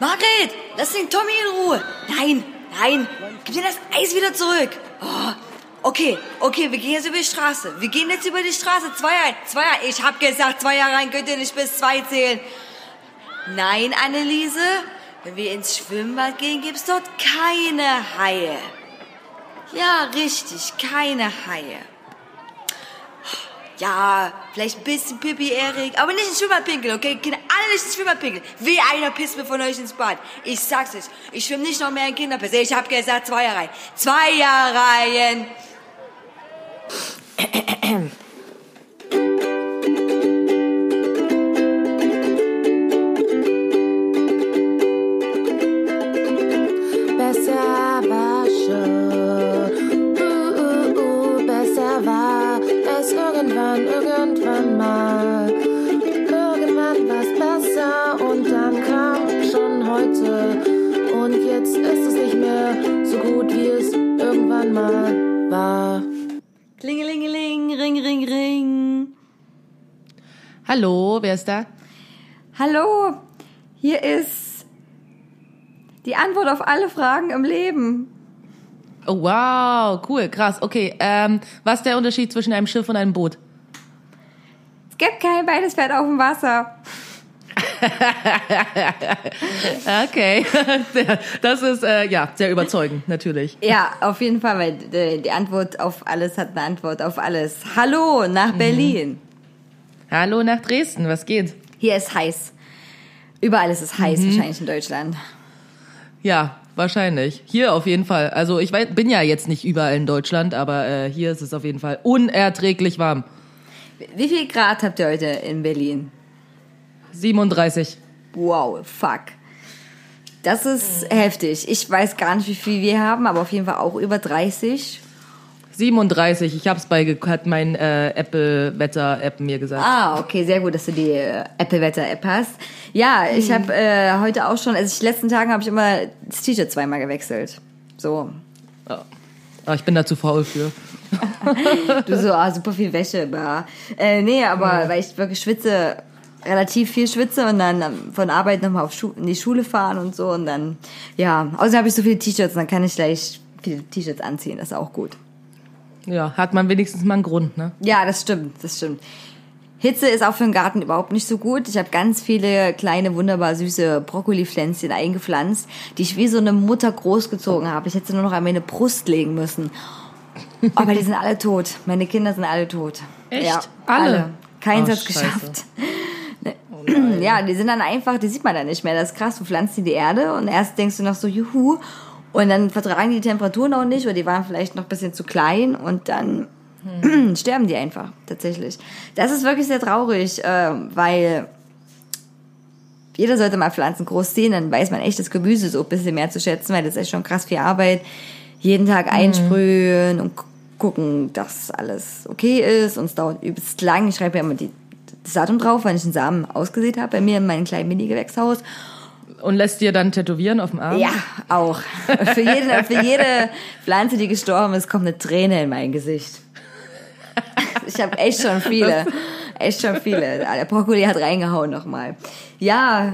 Margret, lass den Tommy in Ruhe. Nein, nein, gib dir das Eis wieder zurück. Oh, okay, okay, wir gehen jetzt über die Straße. Wir gehen jetzt über die Straße. Zwei ein, zwei ein. Ich hab gesagt, zwei Jahre rein könnt ihr nicht bis zwei zählen. Nein, Anneliese, wenn wir ins Schwimmbad gehen, gibt's dort keine Haie. Ja, richtig, keine Haie. Ja, vielleicht ein bisschen Pipi, Erik, aber nicht ins Schwimmbad pinkeln, okay? Kinder, alle nicht ins Schwimmbad pinkeln. Wie einer pisst mir von euch ins Bad. Ich sag's euch, ich schwimme nicht noch mehr in Kinderpiss. Ich hab gesagt, Zweierreihen. Zweierreihen. Hallo, wer ist da? Hallo, hier ist die Antwort auf alle Fragen im Leben. Oh, wow, cool, krass. Okay, ähm, was ist der Unterschied zwischen einem Schiff und einem Boot? Es gibt kein beides fährt auf dem Wasser. Okay, das ist äh, ja sehr überzeugend, natürlich. Ja, auf jeden Fall, weil äh, die Antwort auf alles hat eine Antwort auf alles. Hallo nach Berlin. Hallo nach Dresden, was geht? Hier ist heiß. Überall ist es heiß, wahrscheinlich in Deutschland. Ja, wahrscheinlich. Hier auf jeden Fall. Also ich weiß, bin ja jetzt nicht überall in Deutschland, aber äh, hier ist es auf jeden Fall unerträglich warm. Wie viel Grad habt ihr heute in Berlin? 37. Wow, fuck. Das ist heftig. Ich weiß gar nicht, wie viel wir haben, aber auf jeden Fall auch über 30. 37. Ich hab's bei hat mein äh, Apple Wetter App mir gesagt. Ah, okay, sehr gut, dass du die äh, Apple Wetter App hast. Ja, ich habe äh, heute auch schon, also ich, letzten Tagen habe ich immer das T-Shirt zweimal gewechselt. So. Ah, ich bin da zu faul für. Du so, ah, super viel Wäsche. Bah. Äh, nee, aber weil ich wirklich schwitze, relativ viel schwitze und dann ähm, von Arbeit nochmal auf Schu in die Schule fahren und so und dann, ja, außerdem habe ich so viele T-Shirts, dann kann ich gleich viele T-Shirts anziehen, das ist auch gut. Ja, hat man wenigstens mal einen Grund, ne? Ja, das stimmt, das stimmt. Hitze ist auch für den Garten überhaupt nicht so gut. Ich habe ganz viele kleine, wunderbar süße Brokkolipflänzchen eingepflanzt, die ich wie so eine Mutter großgezogen habe. Ich hätte sie nur noch an meine Brust legen müssen. Aber die sind alle tot. Meine Kinder sind alle tot. Echt? Ja, Alle? alle. Keins Oh, hat's scheiße. geschafft. Ja, die sind dann einfach, die sieht man dann nicht mehr. Das ist krass, du pflanzt die in die Erde und erst denkst du noch so, juhu. Und dann vertragen die Temperaturen auch nicht oder die waren vielleicht noch ein bisschen zu klein und dann sterben die einfach, tatsächlich. Das ist wirklich sehr traurig, äh, weil jeder sollte mal Pflanzen groß sehen, dann weiß man echt das Gemüse so ein bisschen mehr zu schätzen, weil das ist echt schon krass viel Arbeit. Jeden Tag einsprühen und gu- gucken, dass alles okay ist und es dauert übelst lang. Ich schreibe ja immer die, das Datum drauf, wann ich den Samen ausgesät habe, bei mir in meinem kleinen Mini-Gewächshaus. Und lässt dir dann tätowieren auf dem Arm? Ja, auch. Für jede, für jede Pflanze, die gestorben ist, kommt eine Träne in mein Gesicht. Ich habe echt schon viele. Echt schon viele. Der Brokkoli hat reingehauen nochmal. Ja,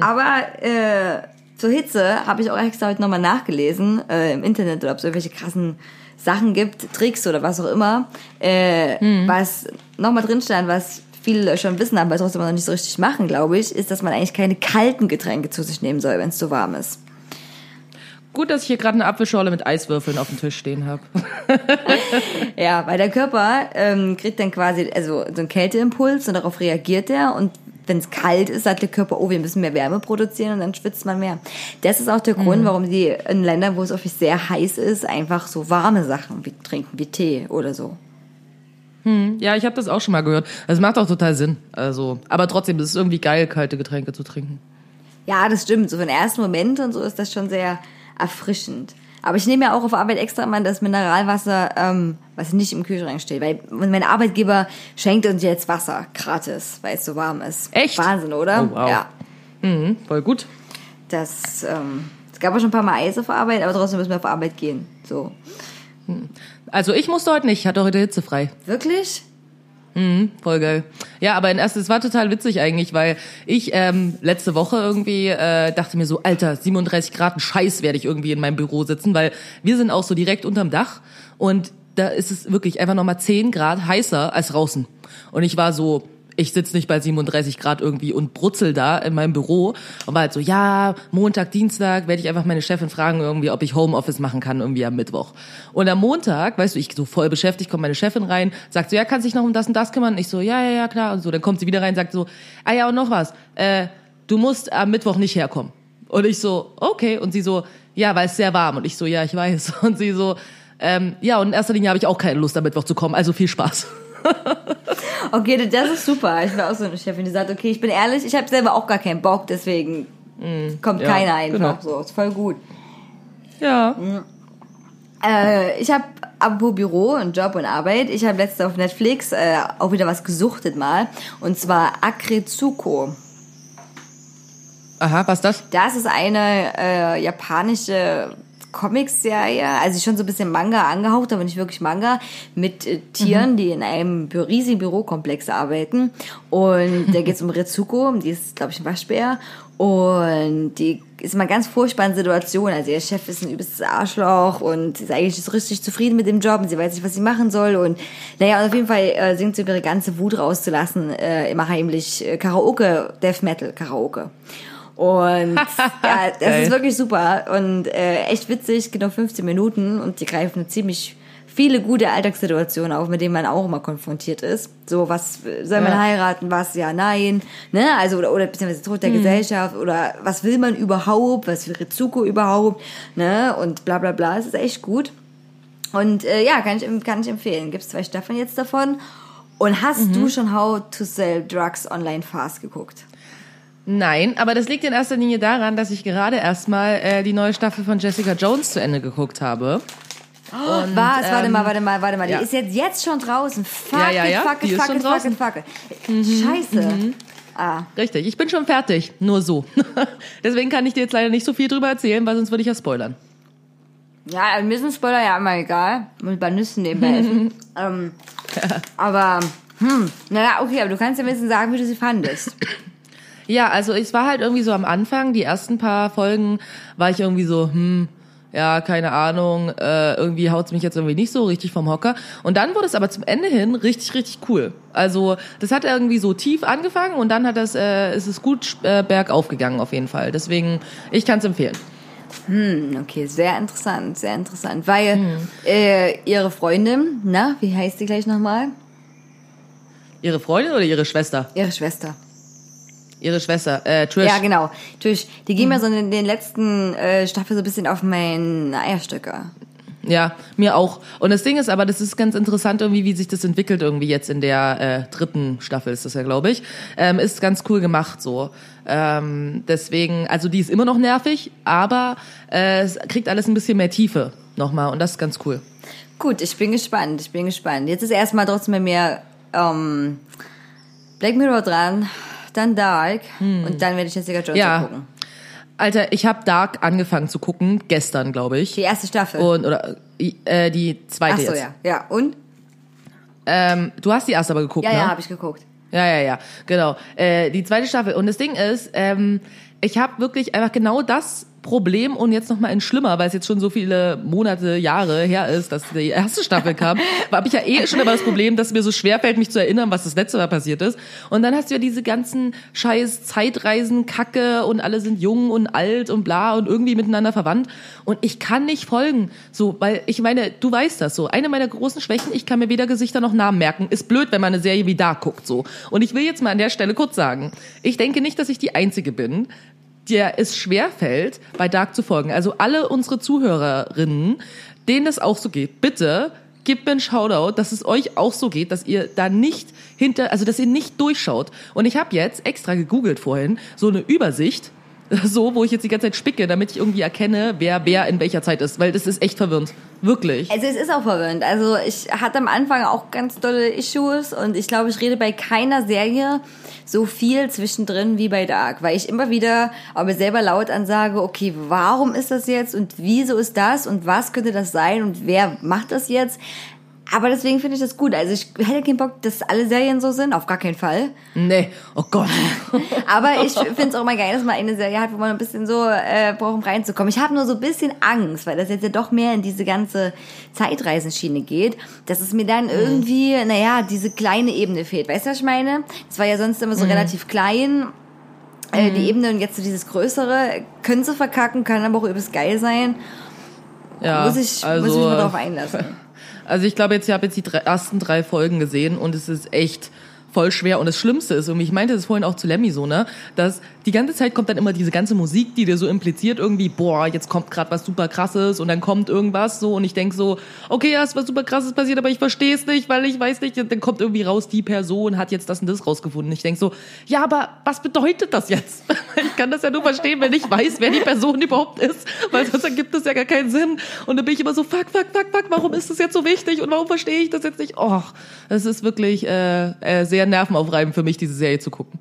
aber äh, zur Hitze habe ich auch extra heute nochmal nachgelesen äh, im Internet oder ob es irgendwelche krassen Sachen gibt, Tricks oder was auch immer, äh, was nochmal drin stand, was viele schon wissen, aber trotzdem noch nicht so richtig machen, glaube ich, ist, dass man eigentlich keine kalten Getränke zu sich nehmen soll, wenn es zu warm ist. Gut, dass ich hier gerade eine Apfelschorle mit Eiswürfeln auf dem Tisch stehen habe. Ja, weil der Körper ähm, kriegt dann quasi also so einen Kälteimpuls und darauf reagiert er und wenn es kalt ist, sagt der Körper, oh, wir müssen mehr Wärme produzieren und dann schwitzt man mehr. Das ist auch der Grund, warum die in Ländern, wo es wirklich sehr heiß ist, einfach so warme Sachen wie trinken, wie Tee oder so. Ja, ich habe das auch schon mal gehört. Das macht auch total Sinn. Also, aber trotzdem, es ist irgendwie geil, kalte Getränke zu trinken. Ja, das stimmt. So für den ersten Moment und so ist das schon sehr erfrischend. Aber ich nehme ja auch auf Arbeit extra mal das Mineralwasser, ähm, was nicht im Kühlschrank steht. Weil mein Arbeitgeber schenkt uns jetzt Wasser gratis, weil es so warm ist. Echt? Wahnsinn, oder? Oh, wow. Ja. Mhm, voll gut. Das, ähm, es gab auch schon ein paar Mal Eis auf Arbeit, aber trotzdem müssen wir auf Arbeit gehen. So. Also ich musste heute nicht, ich hatte heute hitzefrei. Wirklich? Voll geil. Ja, aber in erst, es war total witzig eigentlich, weil ich ähm, letzte Woche irgendwie äh, dachte mir so, Alter, 37 Grad, ein Scheiß werde ich irgendwie in meinem Büro sitzen, weil wir sind auch so direkt unterm Dach und da ist es wirklich einfach nochmal 10 Grad heißer als draußen. Und ich war so, ich sitze nicht bei 37 Grad irgendwie und brutzel da in meinem Büro und war halt so, ja, Montag, Dienstag werde ich einfach meine Chefin fragen irgendwie, ob ich Homeoffice machen kann irgendwie am Mittwoch. Und am Montag, weißt du, ich so voll beschäftigt, kommt meine Chefin rein, sagt so, ja, kannst dich noch um das und das kümmern? Ich so, ja, ja, ja, klar. Und so, dann kommt sie wieder rein, sagt so, ah ja, und noch was, äh, du musst am Mittwoch nicht herkommen. Und ich so, okay. Und sie so, ja, weil es sehr warm. Und ich so, ja, ich weiß. Und sie so, ähm, ja, und in erster Linie habe ich auch keine Lust, am Mittwoch zu kommen. Also viel Spaß. Okay, das ist super. Ich war auch so eine Chefin, die sagt, okay, ich bin ehrlich, ich habe selber auch gar keinen Bock, deswegen kommt ja, keiner einfach. genau. So, ist voll gut. Ja. Äh, ich habe apropos Büro und Job und Arbeit, ich habe letztens auf Netflix äh, auch wieder was gesuchtet mal. Und zwar Akretsuko. Aha, was ist das? Das ist eine äh, japanische Comicserie, also schon so ein bisschen Manga angehaucht, aber nicht wirklich Manga, mit äh, Tieren, die in einem riesigen Bürokomplex arbeiten. Und da geht es um Retsuko, die ist, glaube ich, ein Waschbär. Und die ist mal ganz furchtbare Situation. Also ihr Chef ist ein übelstes Arschloch und sie ist eigentlich so richtig zufrieden mit dem Job und sie weiß nicht, was sie machen soll. Und naja, und auf jeden Fall äh, singt sie, um ihre ganze Wut rauszulassen, äh, immer heimlich äh, Karaoke, Death Metal Karaoke. Und ja, das ist wirklich super und äh, echt witzig, genau 15 Minuten und die greifen ziemlich viele gute Alltagssituationen auf, mit denen man auch immer konfrontiert ist. So, was soll man Ja. heiraten, was ja, nein, ne? Also oder oder beziehungsweise Tod der Gesellschaft oder was will man überhaupt, was will Ritsuko überhaupt, ne? Und bla bla bla. Es ist echt gut. Und äh, ja, kann ich, kann ich empfehlen. Gibt zwei Staffeln jetzt davon. Und hast Mhm. du schon How to Sell Drugs Online Fast geguckt? Nein, aber das liegt in erster Linie daran, dass ich gerade erstmal äh, die neue Staffel von Jessica Jones zu Ende geguckt habe. Und, Was? warte ähm, mal, warte mal, warte mal. ja. Die ist jetzt, jetzt schon draußen. Fuck Ja, ja, ja, fuck fuck fuck it, fuck it. Scheiße. Ah, Richtig, ich bin schon fertig, nur so. Deswegen kann ich dir jetzt leider nicht so viel drüber erzählen, weil sonst würde ich ja spoilern. ja, mir ein Spoiler ja immer egal. Muss bei Nüssen nebenbei essen. ähm, aber, hm, naja, okay, aber du kannst ja ein bisschen sagen, wie du sie fandest. Ja, also es war halt irgendwie so am Anfang, die ersten paar Folgen war ich irgendwie so, hm, ja, keine Ahnung, äh, irgendwie haut's mich jetzt irgendwie nicht so richtig vom Hocker. Und dann wurde es aber zum Ende hin richtig, richtig cool. Also das hat irgendwie so tief angefangen und dann hat das, äh, ist es gut äh, bergauf gegangen auf jeden Fall. Deswegen, ich kann's empfehlen. Hm, okay, sehr interessant, sehr interessant. Weil Hm. äh, ihre Freundin, na, wie heißt die gleich nochmal? Ihre Freundin oder ihre Schwester? Ihre Schwester. Ihre Schwester, äh, Trish. Ja, genau. Natürlich, die gehen mir Mhm. so in den letzten äh, Staffel so ein bisschen auf meinen Eierstöcke. Ja, mir auch. Und das Ding ist aber, das ist ganz interessant irgendwie, wie sich das entwickelt irgendwie jetzt in der äh, dritten Staffel ist das ja, glaube ich. Ähm, ist ganz cool gemacht so. Ähm, deswegen, also die ist immer noch nervig, aber äh, es kriegt alles ein bisschen mehr Tiefe nochmal und das ist ganz cool. Gut, ich bin gespannt, ich bin gespannt. Jetzt ist erstmal trotzdem bei mir ähm, Black Mirror dran, dann Dark und dann werde ich Jessica Jones Hm. Ja. gucken. Alter, ich habe Dark angefangen zu gucken, gestern, glaube ich. Die erste Staffel. Und, oder äh, die zweite Ach so, jetzt. ja. Ja, und? Ähm, du hast die erste aber geguckt, Ja, ne? ja, habe ich geguckt. Ja, ja, ja, genau. Äh, die zweite Staffel. Und das Ding ist, ähm, ich habe wirklich einfach genau das Problem und jetzt noch mal in schlimmer, weil es jetzt schon so viele Monate, Jahre her ist, dass die erste Staffel kam, habe ich ja eh schon immer das Problem, dass es mir so schwer fällt, mich zu erinnern, was das letzte Mal passiert ist. Und dann hast du ja diese ganzen scheiß Zeitreisen, Kacke und alle sind jung und alt und bla und irgendwie miteinander verwandt. Und ich kann nicht folgen, so, weil ich meine, du weißt das so. Eine meiner großen Schwächen, ich kann mir weder Gesichter noch Namen merken. Ist blöd, wenn man eine Serie wie da guckt, so. Und ich will jetzt mal an der Stelle kurz sagen, ich denke nicht, dass ich die Einzige bin, der es schwerfällt, bei Dark zu folgen. Also alle unsere Zuhörerinnen, denen das auch so geht, bitte gebt mir einen Shoutout, dass es euch auch so geht, dass ihr da nicht hinter, also dass ihr nicht durchschaut. Und ich habe jetzt extra gegoogelt vorhin so eine Übersicht, so, wo ich jetzt die ganze Zeit spicke, damit ich irgendwie erkenne, wer wer in welcher Zeit ist, weil das ist echt verwirrend. Wirklich. Also es ist auch verwirrend. Also ich hatte am Anfang auch ganz tolle Issues und ich glaube, ich rede bei keiner Serie so viel zwischendrin wie bei Dark, weil ich immer wieder mir selber laut ansage, okay, warum ist das jetzt und wieso ist das und was könnte das sein und wer macht das jetzt? Aber deswegen finde ich das gut. Also ich hätte keinen Bock, dass alle Serien so sind, auf gar keinen Fall. Nee, oh Gott. Aber ich finde es auch mal geil, dass man eine Serie hat, wo man ein bisschen so äh, braucht, um reinzukommen. Ich habe nur so ein bisschen Angst, weil das jetzt ja doch mehr in diese ganze Zeitreisenschiene geht, dass es mir dann irgendwie, naja, diese kleine Ebene fehlt. Weißt du, was ich meine? Es war ja sonst immer so relativ klein. Äh, die Ebene und jetzt so dieses Größere, können sie verkacken, kann aber auch übelst geil sein. Ja, muss, ich, also, muss ich mich mal drauf einlassen. Also ich glaube jetzt, ich habe jetzt die drei, ersten drei Folgen gesehen und es ist echt voll schwer. Und das Schlimmste ist, und ich meinte das vorhin auch zu Lemmy so, ne, dass die ganze Zeit kommt dann immer diese ganze Musik, die dir so impliziert irgendwie, boah, jetzt kommt gerade was super krasses und dann kommt irgendwas so und ich denk so, okay, ja, ist was super krasses passiert, aber ich verstehe es nicht, weil ich weiß nicht, dann kommt irgendwie raus, die Person hat jetzt das und das rausgefunden. Ich denk so, ja, aber was bedeutet das jetzt? Ich kann das ja nur verstehen, wenn ich weiß, wer die Person überhaupt ist, weil sonst ergibt das ja gar keinen Sinn. Und dann bin ich immer so, fuck, fuck, fuck, fuck, warum ist das jetzt so wichtig und warum verstehe ich das jetzt nicht? Och, es ist wirklich äh, äh, sehr nervenaufreibend für mich, diese Serie zu gucken.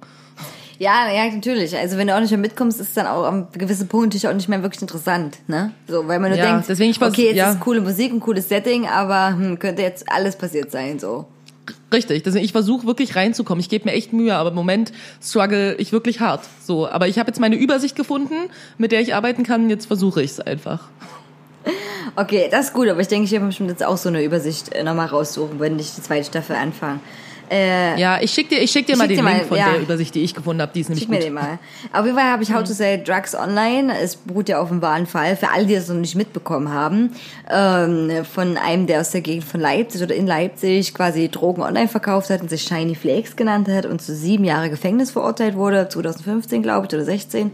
Ja, ja, natürlich. Also wenn du auch nicht mehr mitkommst, ist dann auch am gewissen Punkt natürlich auch nicht mehr wirklich interessant, ne? So, weil man nur Ja, denkt, deswegen ich okay, jetzt ja. ist coole Musik, ein cooles Setting, aber hm, könnte jetzt alles passiert sein, so. Richtig, deswegen ich versuche wirklich reinzukommen. Ich gebe mir echt Mühe, aber im Moment struggle ich wirklich hart. So, aber ich habe jetzt meine Übersicht gefunden, mit der ich arbeiten kann. Jetzt versuche ich es einfach. Okay, das ist gut, aber ich denke, ich werde mir bestimmt jetzt auch so eine Übersicht äh, nochmal raussuchen, wenn ich die zweite Staffel anfange. Äh, Ja, ich schick dir, ich schick dir Ich mal schick den dir Link mal, von ja. der Übersicht, die ich gefunden habe. Die ist nämlich Schick mir gut. den mal. Auf jeden Fall habe ich How to Sell Drugs Online. Es beruht ja auf einem wahren Fall. Für alle, die das noch nicht mitbekommen haben. Ähm, von einem, der aus der Gegend von Leipzig oder in Leipzig quasi Drogen online verkauft hat und sich Shiny Flakes genannt hat und zu sieben Jahre Gefängnis verurteilt wurde. 2015, glaube ich, oder 16.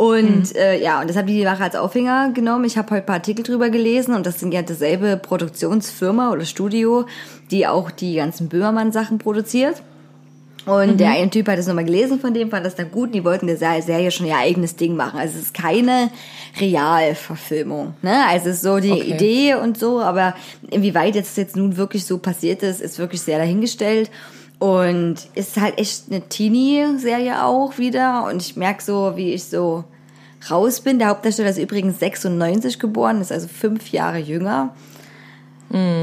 Und äh, ja, und das habe ich die Wache als Aufhänger genommen. Ich habe heute ein paar Artikel drüber gelesen und das sind ja dasselbe Produktionsfirma oder Studio, die auch die ganzen Böhmermann-Sachen produziert. Und der eine Typ hat es nochmal gelesen von dem, fand das dann gut. Und die wollten der Se- Serie schon ihr eigenes Ding machen. Also es ist keine Realverfilmung. Ne? Also es ist so die Okay. Idee und so, aber inwieweit jetzt jetzt nun wirklich so passiert ist, ist wirklich sehr dahingestellt. Und ist halt echt eine Teenie-Serie auch wieder. Und ich merke so, wie ich so raus bin. Der Hauptdarsteller ist übrigens 96 geboren, ist also fünf Jahre jünger.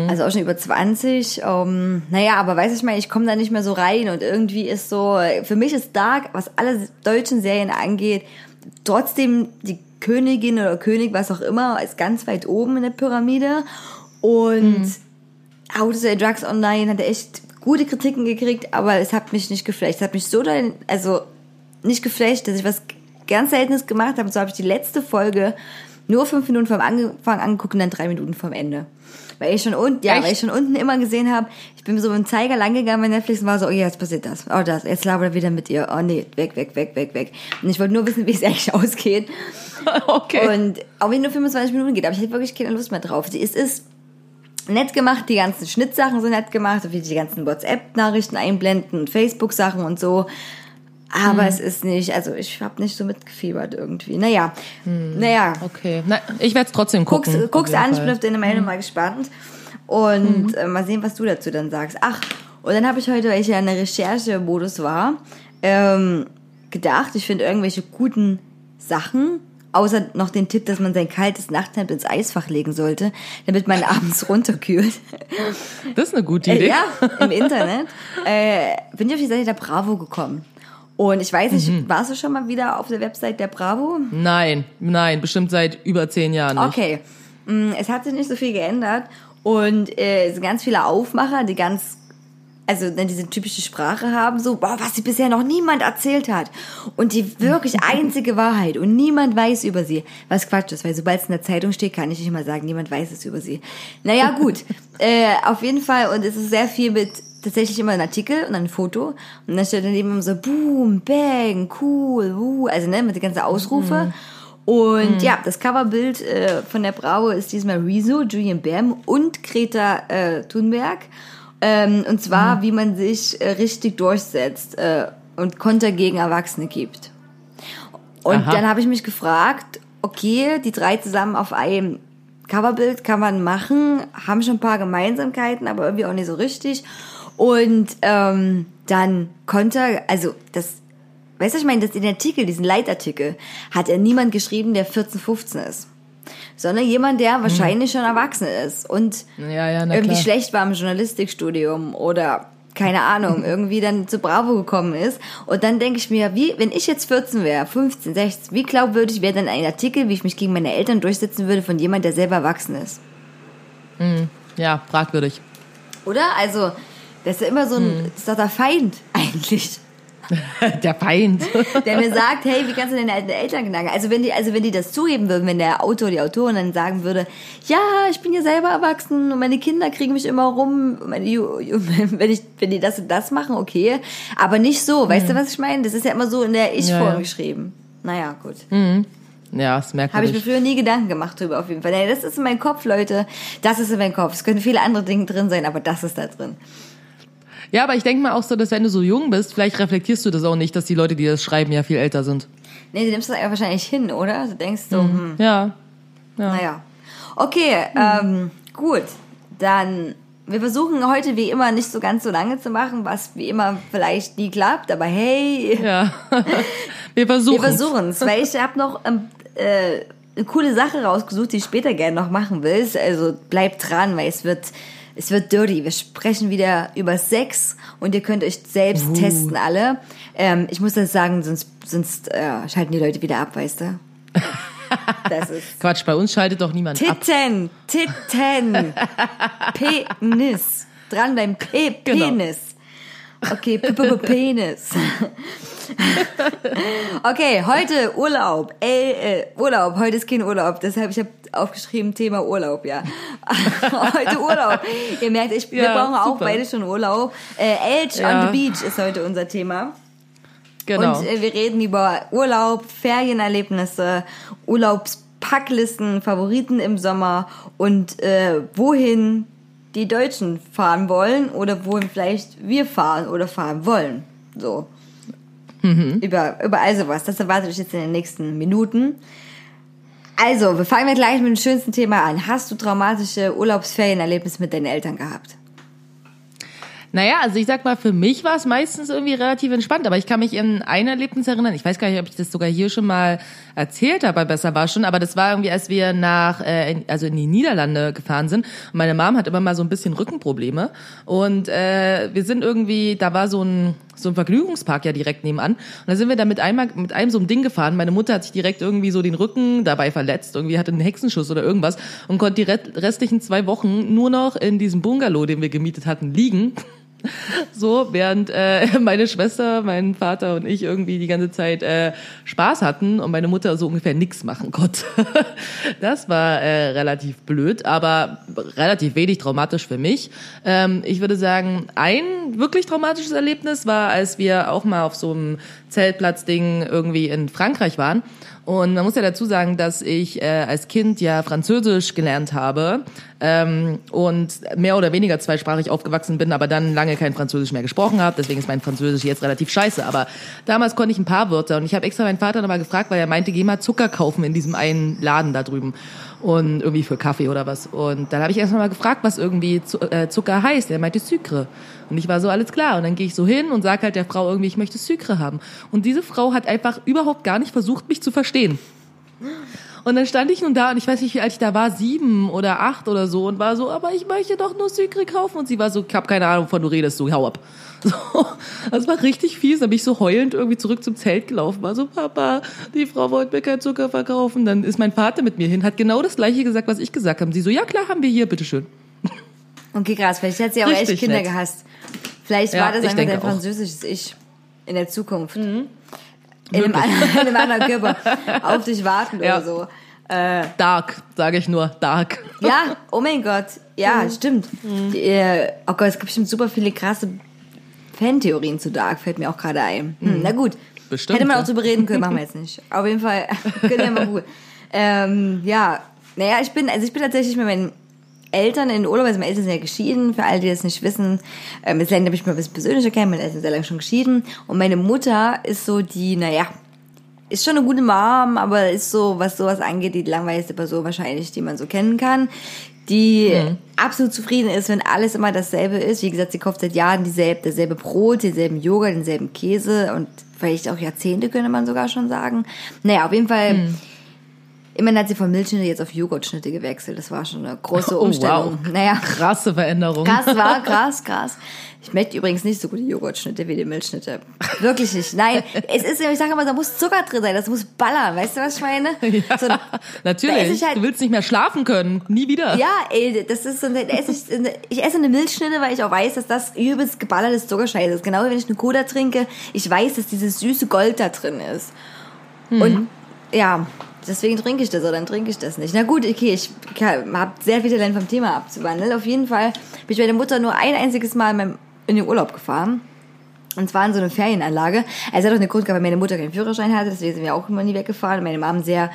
Also auch schon über 20. Ähm, naja, aber weiß ich mal, ich komme da nicht mehr so rein und irgendwie ist so, für mich ist Dark, was alle deutschen Serien angeht, trotzdem die Königin oder König, was auch immer, ist ganz weit oben in der Pyramide. Und How to Sell Drugs Online hat echt gute Kritiken gekriegt, aber es hat mich nicht geflasht. Es hat mich so, dahin- also nicht geflasht, dass ich was ganz Seltenes gemacht habe. Und so habe ich die letzte Folge nur fünf Minuten vom Anfang angeguckt und dann drei Minuten vom Ende. Weil ich schon unten, ja, Echt? weil ich schon unten immer gesehen habe, ich bin so mit dem Zeiger lang gegangen bei Netflix und war so, oh ja, jetzt passiert das, oh das, jetzt labert er wieder mit ihr, oh nee, weg, weg, weg, weg, weg. Und ich wollte nur wissen, wie es eigentlich ausgeht. okay. Und auch wenn nur 25 Minuten geht, aber ich hätte wirklich keine Lust mehr drauf. Es ist nett gemacht, die ganzen Schnittsachen sind nett gemacht, wie die ganzen WhatsApp-Nachrichten einblenden und Facebook-Sachen und so. Aber Hm. es ist nicht, also ich habe nicht so mitgefiebert irgendwie. Naja, naja, okay. Na, ich werde es trotzdem guck's, gucken. guck's jeden an, ich bin auf deine Meldung mal gespannt. Und äh, mal sehen, was du dazu dann sagst. Ach, und dann habe ich heute, weil ich ja in der Recherche-Modus war, ähm, gedacht, ich finde irgendwelche guten Sachen, außer noch den Tipp, dass man sein kaltes Nachthemd ins Eisfach legen sollte, damit man abends runterkühlt. Das ist eine gute Äh, Idee. ja, im Internet. Äh, bin ich auf die Seite der Bravo gekommen. Und ich weiß nicht, Mhm. warst du schon mal wieder auf der Website der Bravo? Nein, nein, bestimmt seit über zehn Jahren nicht. Okay. Mm, Es hat sich nicht so viel geändert und äh, es sind ganz viele Aufmacher, die ganz, also ne, diese typische Sprache haben, so, boah, was sie bisher noch niemand erzählt hat. Und die wirklich einzige Wahrheit und niemand weiß über sie. Was Quatsch ist, weil sobald es in der Zeitung steht, kann ich nicht mal sagen, niemand weiß es über sie. Naja, gut. äh, auf jeden Fall, und es ist sehr viel mit tatsächlich immer ein Artikel und ein Foto. Und dann steht daneben immer so, boom, bang, cool, wuh, also ne, mit den ganzen Ausrufe. Und ja, das Coverbild äh, von der Bravo ist diesmal Rezo, Julian Bam und Greta äh, Thunberg. Ähm, und zwar, wie man sich äh, richtig durchsetzt äh, und Konter gegen Erwachsene gibt. Und Aha. dann habe ich mich gefragt, okay, die drei zusammen auf einem Coverbild kann man machen, haben schon ein paar Gemeinsamkeiten, aber irgendwie auch nicht so richtig. Und ähm, dann Konter, also das, weißt du, ich meine, das in den Artikel, diesen Leitartikel, hat ja niemand geschrieben, der 14, 15 ist. Sondern jemand, der wahrscheinlich schon erwachsen ist und Ja, ja, irgendwie klar. schlecht war im Journalistikstudium oder keine Ahnung, irgendwie dann zu Bravo gekommen ist. Und dann denke ich mir, wie, wenn ich jetzt 14 wäre, 15, 16, wie glaubwürdig wäre dann ein Artikel, wie ich mich gegen meine Eltern durchsetzen würde von jemand, der selber erwachsen ist? Ja, fragwürdig. Oder? Also, das ist ja immer so ein, Hm. das ist doch der Feind eigentlich. Der Feind. Der mir sagt, hey, wie kannst du deine alten Eltern knacken? Also wenn die, also wenn die das zugeben würden, wenn der Autor, die Autorin dann sagen würde, ja, ich bin ja selber erwachsen und meine Kinder kriegen mich immer rum, wenn ich, wenn die das und das machen, okay. Aber nicht so, weißt du, was ich meine? Das ist ja immer so in der Ich-Form Ja, ja. geschrieben. Naja, gut. Ja, ist Habe ich mir früher nie Gedanken gemacht drüber, auf jeden Fall. Das ist in meinem Kopf, Leute. Das ist in meinem Kopf. Es können viele andere Dinge drin sein, aber das ist da drin. Ja, aber ich denke mal auch so, dass wenn du so jung bist, vielleicht reflektierst du das auch nicht, dass die Leute, die das schreiben, ja viel älter sind. Nee, du nimmst das einfach wahrscheinlich hin, oder? Du denkst so, hm, Ja. Naja. Okay, ähm, gut. Dann, wir versuchen heute wie immer nicht so ganz so lange zu machen, was wie immer vielleicht nie klappt, aber hey, Ja. Wir versuchen. wir versuchen es, weil ich habe noch ähm, äh, eine coole Sache rausgesucht, die ich später gerne noch machen will. Also bleibt dran, weil es wird, es wird dirty. Wir sprechen wieder über Sex und ihr könnt euch selbst testen alle. Ähm, ich muss das sagen, sonst, sonst äh, schalten die Leute wieder ab, weißt du? Das ist Quatsch, bei uns schaltet doch niemand ab. Titten, Titten, Penis. Dran beim P Genau. Okay, P -P -P Penis. Okay, heute Urlaub. Ey, äh, Urlaub. Heute ist kein Urlaub. Deshalb, ich habe aufgeschrieben, Thema Urlaub, ja. heute Urlaub. Ihr merkt, ich, wir Ja, brauchen auch super. beide schon Urlaub. Äh, Elch Ja. on the Beach ist heute unser Thema. Genau. Und äh, wir reden über Urlaub, Ferienerlebnisse, Urlaubspacklisten, Favoriten im Sommer und äh, wohin die Deutschen fahren wollen oder wohin vielleicht wir fahren oder fahren wollen. So. Über, über all sowas. Das erwartet euch jetzt in den nächsten Minuten. Also, wir fangen wir gleich mit dem schönsten Thema an. Hast du traumatische Urlaubsferienerlebnisse mit deinen Eltern gehabt? Naja, also ich sag mal, für mich war es meistens irgendwie relativ entspannt, aber ich kann mich in ein Erlebnis erinnern, ich weiß gar nicht, ob ich das sogar hier schon mal erzählt habe, Besser war schon, aber das war irgendwie, als wir nach, äh, also in die Niederlande gefahren sind. Und meine Mom hat immer mal so ein bisschen Rückenprobleme und äh, wir sind irgendwie, da war so ein so ein Vergnügungspark ja direkt nebenan. Und da sind wir da mit einmal mit einem so einem Ding gefahren. Meine Mutter hat sich direkt irgendwie so den Rücken dabei verletzt, irgendwie hatte einen Hexenschuss oder irgendwas und konnte die re- restlichen zwei Wochen nur noch in diesem Bungalow, den wir gemietet hatten, liegen. So, während äh, meine Schwester, mein Vater und ich irgendwie die ganze Zeit äh, Spaß hatten und meine Mutter so ungefähr nichts machen konnte. Das war äh, relativ blöd, aber relativ wenig traumatisch für mich. Ähm, ich würde sagen, ein wirklich traumatisches Erlebnis war, als wir auch mal auf so einem Zeltplatzding irgendwie in Frankreich waren. Und man muss ja dazu sagen, dass ich äh, als Kind ja Französisch gelernt habe ähm, und mehr oder weniger zweisprachig aufgewachsen bin, aber dann lange kein Französisch mehr gesprochen habe. Deswegen ist mein Französisch jetzt relativ scheiße. Aber damals konnte ich ein paar Wörter und ich habe extra meinen Vater nochmal gefragt, weil er meinte, geh mal Zucker kaufen in diesem einen Laden da drüben und irgendwie für Kaffee oder was. Und dann habe ich erst mal gefragt, was irgendwie äh, Zucker heißt. Er meinte Sucre. Und ich war so, alles klar. Und dann gehe ich so hin und sage halt der Frau irgendwie, ich möchte Sucre haben. Und diese Frau hat einfach überhaupt gar nicht versucht, mich zu verstehen. Und dann stand ich nun da und ich weiß nicht, wie alt ich da war, sieben oder acht oder so und war so, aber ich möchte doch nur Sucre kaufen. Und sie war so, ich habe keine Ahnung, wovon du redest, so hau ab. So, das war richtig fies. Dann bin ich so heulend irgendwie zurück zum Zelt gelaufen. War so, Papa, die Frau wollte mir keinen Zucker verkaufen. Dann ist mein Vater mit mir hin, hat genau das gleiche gesagt, was ich gesagt habe. Sie so, ja klar, haben wir hier, bitteschön. Okay, krass. Vielleicht hat sie auch echt Richtig Kinder nett. gehasst. Vielleicht Ja, war das ich einfach dein auch. Mhm. französisches Ich in der Zukunft. In, einem, anderen- in einem anderen Körper. Auf dich warten Ja. oder so. Dark, sage ich nur, dark. Ja, oh mein Gott. Ja, Mhm. stimmt. Die, äh, oh Gott, es gibt bestimmt super viele krasse Fantheorien zu Dark, fällt mir auch gerade ein. Hm, na gut. Bestimmt, Hätte man auch drüber reden können, machen wir jetzt nicht. Auf jeden Fall, können wir mal gut. Ähm, ja, naja, ich bin, also ich bin tatsächlich mit meinen Eltern in Urlaub, also meine Eltern sind ja geschieden, für alle, die das nicht wissen. Ähm, jetzt lernt ihr mich mal ein bisschen persönlicher kennen, meine Eltern sind sehr lange schon geschieden. Und meine Mutter ist so die, naja, ist schon eine gute Mom, aber ist so, was sowas angeht, die langweiligste Person wahrscheinlich, die man so kennen kann. Die absolut zufrieden ist, wenn alles immer dasselbe ist. Wie gesagt, sie kauft seit Jahren dieselbe, dasselbe Brot, denselben Joghurt, denselben Käse und vielleicht auch Jahrzehnte, könnte man sogar schon sagen. Naja, auf jeden Fall Immerhin hat sie von Milchschnitte jetzt auf Joghurtschnitte gewechselt. Das war schon eine große Oh, Umstellung. wow. Naja, Krasse Veränderung. krass war, krass, krass. Ich möchte übrigens nicht so gute Joghurtschnitte wie die Milchschnitte. Wirklich nicht. Nein, es ist, ich sage immer, da muss Zucker drin sein, das muss ballern. Weißt du, was ich meine? Ja, So, natürlich. halt- du willst nicht mehr schlafen können. Nie wieder. ja, ey, das ist so, esse ich, ich esse eine Milchschnitte, weil ich auch weiß, dass das übelst geballertes Zuckerscheiße ist. Genau wie wenn ich eine Cola trinke, ich weiß, dass dieses süße Gold da drin ist. Und ja, deswegen trinke ich das oder dann trinke ich das nicht. Na gut, okay, ich habe sehr viel Talent vom Thema abzuwandeln. Auf jeden Fall bin ich meine Mutter nur ein einziges Mal in, den Urlaub gefahren. Und zwar in so eine Ferienanlage. Also es hat auch eine Grund gehabt, weil meine Mutter keinen Führerschein hatte, deswegen sind wir auch immer nie weggefahren. Und meine Mom sehr,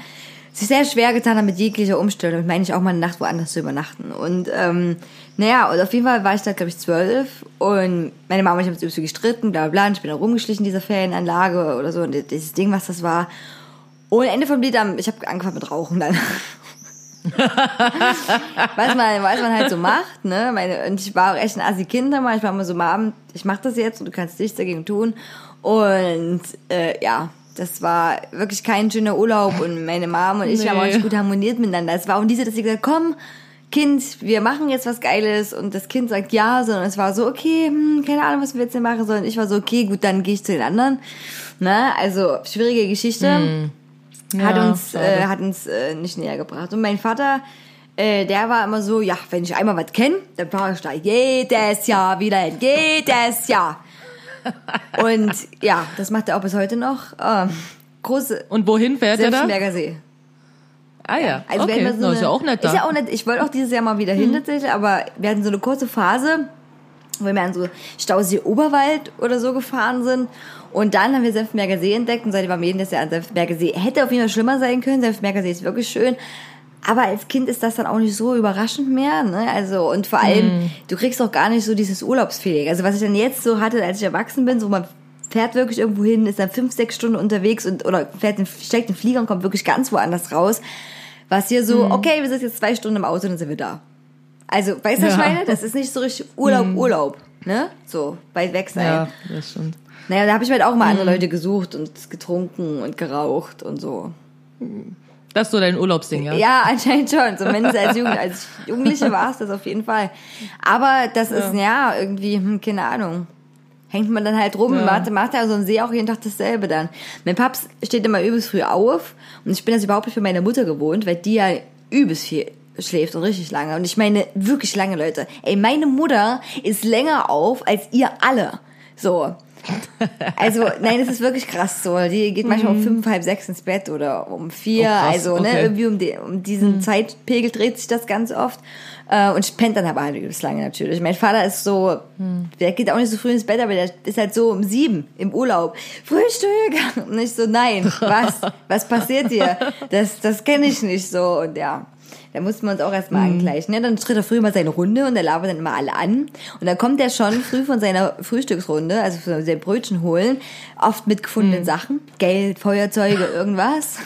sich sehr schwer getan hat mit jeglicher Umstellung. Damit meine ich auch mal eine Nacht woanders zu übernachten. Und ähm, naja, und auf jeden Fall war ich da, glaube ich, zwölf. Und meine Mama und ich haben uns übelst gestritten, bla bla bla. Und ich bin da rumgeschlichen in dieser Ferienanlage oder so. Und dieses Ding, was das war. Und Ende vom Lied, ich habe angefangen mit Rauchen dann. was man, was man halt so macht, ne? Meine, und ich war auch echt ein assi Kind damals. Ich war immer so, Mom, ich mach das jetzt und du kannst nichts dagegen tun. Und äh, ja, das war wirklich kein schöner Urlaub und meine Mom und ich wir haben auch Nee. nicht gut harmoniert miteinander. Es war auch nie so, dass sie gesagt komm, Kind, wir machen jetzt was Geiles und das Kind sagt ja, sondern es war so, okay, hm, keine Ahnung, was wir jetzt hier machen sollen. Ich war so, okay, gut, dann gehe ich zu den anderen. Ne? Also, schwierige Geschichte hat Ja, uns, schade. äh, hat uns äh, nicht näher gebracht. Und mein Vater, äh, der war immer so, ja, wenn ich einmal was kenne, dann fahre ich da jedes Jahr wieder hin, jedes Jahr. Und ja, das macht er auch bis heute noch. Ähm, große Und wohin fährt er da? See. Ah ja, Also wir okay. hatten da so eine, ist ja auch nett da. Ist ja auch nett. Ich wollte auch dieses Jahr mal wieder hin tatsächlich, aber wir hatten so eine kurze Phase, wo wir an so Stausee Oberwald oder so gefahren sind. Und dann haben wir Senfberger See entdeckt und seitdem waren wir jedes Jahr an Senfberger See. Hätte auf jeden Fall schlimmer sein können. Senfberger See ist wirklich schön. Aber als Kind ist das dann auch nicht so überraschend mehr. Ne? Also, und vor allem, Hm. du kriegst auch gar nicht so dieses Urlaubsfeeling. Also, was ich dann jetzt so hatte, als ich erwachsen bin, so man fährt wirklich irgendwo hin, ist dann fünf, sechs Stunden unterwegs und oder fährt in, steigt den Flieger und kommt wirklich ganz woanders raus. Was hier so, Hm. okay, wir sind jetzt zwei Stunden im Auto und dann sind wir da. Also, weißt du, was ich Ja. meine? Das ist nicht so richtig Urlaub, Urlaub. Ne? So, weit weg sein. ja, das stimmt. Naja, da habe ich halt auch mal andere Leute gesucht und getrunken und geraucht und so. Das ist so dein Urlaubsding, ja? Ja, anscheinend schon. Zumindest als, Jugend, als Jugendliche war es das auf jeden Fall. Aber das ist, ja, irgendwie, hm, keine Ahnung. Hängt man dann halt rum, Ja. macht, macht ja so ein See auch jeden Tag dasselbe dann. Mein Paps steht immer übelst früh auf und ich bin das überhaupt nicht für meine Mutter gewohnt, weil die ja übelst viel schläft und richtig lange. Und ich meine, wirklich lange, Leute. Ey, meine Mutter ist länger auf als ihr alle. So. Also, nein, das ist wirklich krass so. Die geht manchmal um fünf, halb sechs ins Bett oder um vier. Mhm. Oh, krass, also, ne, okay. Mhm. irgendwie um, die, um diesen Zeitpegel dreht sich das ganz oft. Äh, und spennt dann aber halt übelst lange natürlich. Mein Vater ist so, Mhm. der geht auch nicht so früh ins Bett, aber der ist halt so um sieben im Urlaub. Frühstück! Und ich so, nein, was? Was passiert hier? Das, das kenne ich nicht so. Und ja. Da mussten wir uns auch erstmal Mhm. angleichen. Ne? Dann tritt er früh mal seine Runde und er labert dann immer alle an. Und dann kommt er schon früh von seiner Frühstücksrunde, also von seinem Brötchen holen, oft mit Mhm. gefundenen Sachen. Geld, Feuerzeuge, irgendwas.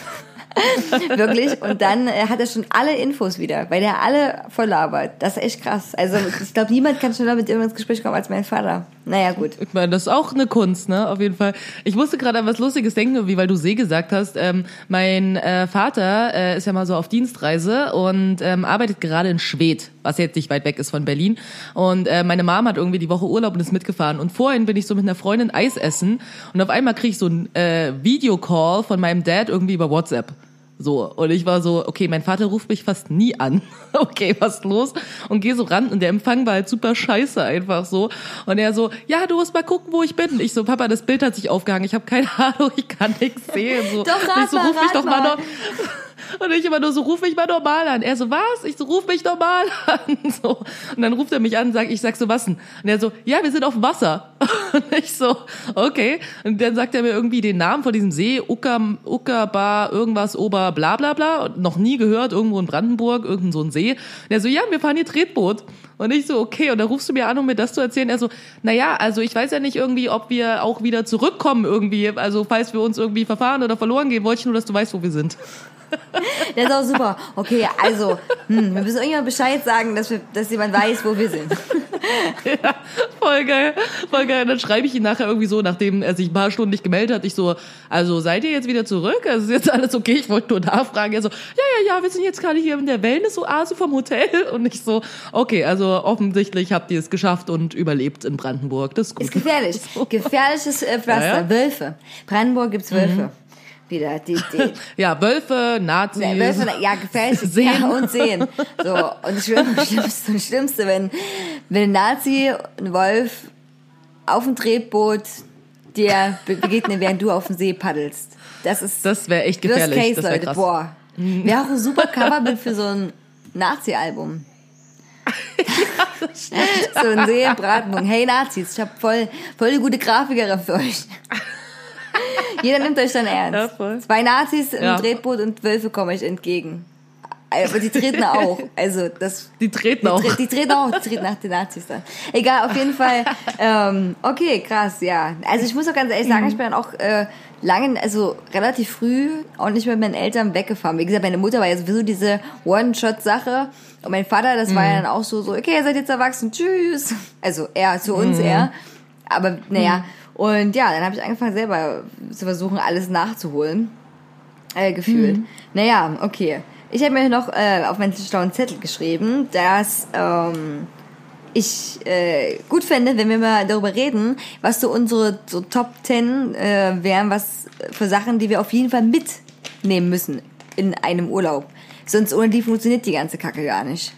Wirklich. Und dann äh, hat er schon alle Infos wieder, weil er alle voll labert. Das ist echt krass. Also ich glaube, niemand kann schneller mit ihm ins Gespräch kommen als mein Vater. Naja, gut. Ich meine, das ist auch eine Kunst, ne? Auf jeden Fall. Ich musste gerade an was Lustiges denken, wie weil du See gesagt hast. Ähm, mein äh, Vater äh, ist ja mal so auf Dienstreise und ähm, arbeitet gerade in Schwedt, was jetzt nicht weit weg ist von Berlin. Und äh, meine Mom hat irgendwie die Woche Urlaub und ist mitgefahren. Und vorhin bin ich so mit einer Freundin Eis essen und auf einmal krieg ich so ein äh, Videocall von meinem Dad irgendwie über WhatsApp. So, und ich war so, okay, mein Vater ruft mich fast nie an. Okay, was ist los? Und geh so ran und der Empfang war halt super scheiße einfach so. Und er so, ja, du musst mal gucken, wo ich bin. Ich so, Papa, das Bild hat sich aufgehangen. Ich habe keine Ahnung, ich kann nichts sehen. So. Doch, rat ich so, ruf mich doch mal mal. noch. Und ich immer nur so, ruf mich mal normal an. Er so, was? Ich so, ruf mich normal an. So. Und dann ruft er mich an und sagt, ich sag so, was denn? Und er so, ja, wir sind auf dem Wasser. Und ich so, okay. Und dann sagt er mir irgendwie den Namen von diesem See, Ucker, Uckerbar, irgendwas, Ober, bla, bla, bla. Und noch nie gehört, irgendwo in Brandenburg, irgendein so ein See. Und er so, ja, wir fahren hier Tretboot. Und ich so, okay, und dann rufst du mir an, um mir das zu erzählen. Er so, naja, also ich weiß ja nicht irgendwie, ob wir auch wieder zurückkommen irgendwie. Also falls wir uns irgendwie verfahren oder verloren gehen, wollte ich nur, dass du weißt, wo wir sind. Das ist auch super. Okay, also, hm, wir müssen irgendjemand Bescheid sagen, dass, wir, dass jemand weiß, wo wir sind. ja, voll geil, voll geil. Und dann schreibe ich ihn nachher irgendwie so, nachdem er sich ein paar Stunden nicht gemeldet hat, ich so, also seid ihr jetzt wieder zurück? Also ist jetzt alles okay? Ich wollte nur nachfragen. Er so, ja, ja, ja, wir sind jetzt gerade hier in der Wellness-Oase vom Hotel. Und ich so, okay, also offensichtlich habt ihr es geschafft und überlebt in Brandenburg. Das ist gut. Ist gefährlich. Gefährliches äh, Pflaster. Ja, ja. Wölfe. Brandenburg gibt's Wölfe. Wieder. Die, die, Ja, Wölfe, Nazis. Ja, Wölfe, ja, gefährlich. Sehen. Ja, und sehen. So, und das Schlimmste, das Schlimmste wenn, wenn ein Nazi, ein Wolf auf dem Tretboot dir be- begegnen, während du auf dem See paddelst. Das ist Das wäre echt gefährlich. Case, das wär Leute. krass. Boah. Wäre auch ein super Coverbild für so ein Nazi-Album. so ein See. Hey Nazis, ich habe voll, voll die gute Grafikerin für euch. Jeder nimmt euch dann ernst. Ja. Zwei Nazis im Ja. Tretboot und Wölfe kommen euch entgegen. Aber die treten auch. Also das. Die treten die, auch. Die treten auch, die treten nach den Nazis dann. Egal, auf jeden Fall. Ähm, okay, krass, ja. Also ich muss auch ganz ehrlich sagen, Mhm. ich bin dann auch äh, lange, also relativ früh auch nicht mit meinen Eltern weggefahren. Wie gesagt, meine Mutter war ja sowieso diese One-Shot-Sache. Und mein Vater, das war Mhm. ja dann auch so, so, okay, ihr seid jetzt erwachsen, tschüss. Also er zu uns, Mhm. er. Aber naja, und ja, dann habe ich angefangen selber zu versuchen, alles nachzuholen. Äh, gefühlt. Naja, okay. Ich habe mir noch äh, auf meinen schlauen Zettel geschrieben, dass ähm, ich äh, gut fände, wenn wir mal darüber reden, was so unsere so Top 10 äh, wären, was für Sachen, die wir auf jeden Fall mitnehmen müssen in einem Urlaub. Sonst ohne die funktioniert die ganze Kacke gar nicht.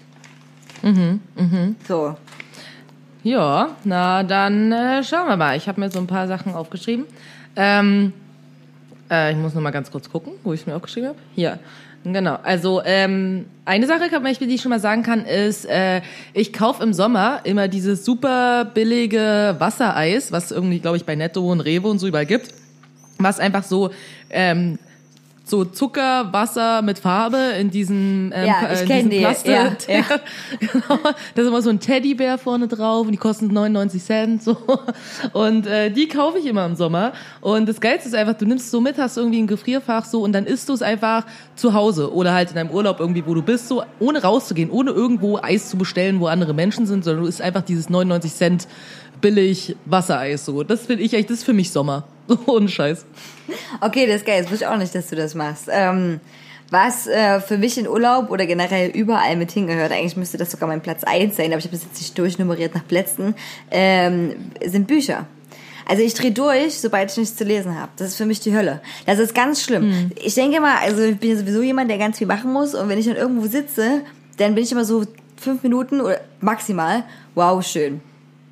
Mhm, mhm. So. Ja, na dann äh, schauen wir mal. Ich habe mir so ein paar Sachen aufgeschrieben. Ähm, äh, ich muss noch mal ganz kurz gucken, wo ich es mir aufgeschrieben habe. Hier. Genau. Also ähm, eine Sache, kann man, die ich schon mal sagen kann, ist, äh, ich kaufe im Sommer immer dieses super billige Wassereis, was irgendwie, glaube ich, bei Netto und Rewe und so überall gibt, was einfach so ähm, so Zucker, Wasser mit Farbe in diesen, ähm, Ja, ich in diesen die, Plastik. ja, ja. genau. Da ist immer so ein Teddybär vorne drauf und die kosten 99 Cent. So. Und äh, die kaufe ich immer im Sommer. Und das Geilste ist einfach, du nimmst es so mit, hast irgendwie ein Gefrierfach so und dann isst du es einfach zu Hause oder halt in deinem Urlaub irgendwie, wo du bist, so ohne rauszugehen, ohne irgendwo Eis zu bestellen, wo andere Menschen sind, sondern du isst einfach dieses 99 Cent billig Wassereis. So. Das finde ich echt, das ist für mich Sommer. So ohne Scheiß. Okay, das ist geil. Das wusste ich auch nicht, dass du das machst. Ähm, was äh, für mich in Urlaub oder generell überall mit hingehört, eigentlich müsste das sogar mein Platz 1 sein, aber ich habe das jetzt nicht durchnummeriert nach Plätzen, ähm, sind Bücher. Also ich drehe durch, sobald ich nichts zu lesen habe. Das ist für mich die Hölle. Das ist ganz schlimm. Ich denke mal, also ich bin ja sowieso jemand, der ganz viel machen muss und wenn ich dann irgendwo sitze, dann bin ich immer so fünf Minuten oder maximal, wow, schön.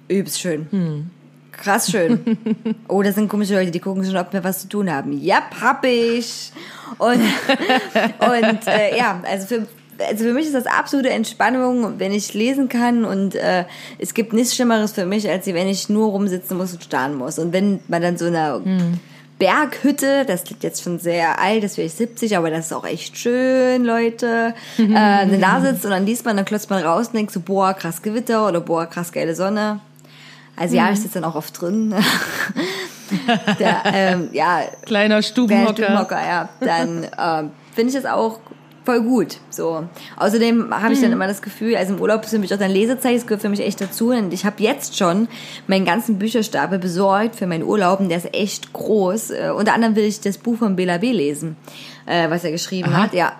Übelst schön. Krass schön. Oh, das sind komische Leute, die gucken schon, ob wir was zu tun haben. Ja, hab ich. Und, und äh, ja, also für, also für mich ist das absolute Entspannung, wenn ich lesen kann und äh, es gibt nichts Schlimmeres für mich, als wenn ich nur rumsitzen muss und starren muss. Und wenn man dann so eine Berghütte, das klingt jetzt schon sehr alt, das wäre ich 70, aber das ist auch echt schön, Leute. äh, da sitzt und dann liest man, dann klotzt man raus und denkt so, boah, krass Gewitter oder boah, krass geile Sonne. Also ja, ich sitze dann auch oft drin. da, ähm, ja, Kleiner Stubenhocker. Stubenhocker, ja, dann ähm, finde ich das auch voll gut. So. Außerdem habe ich dann immer das Gefühl, also im Urlaub ist für mich auch dann Lesezeit, das gehört für mich echt dazu. Und ich habe jetzt schon meinen ganzen Bücherstapel besorgt für meinen Urlaub und der ist echt groß. Äh, unter anderem will ich das Buch von Bela B. lesen, äh, was er geschrieben Aha. hat. Ja,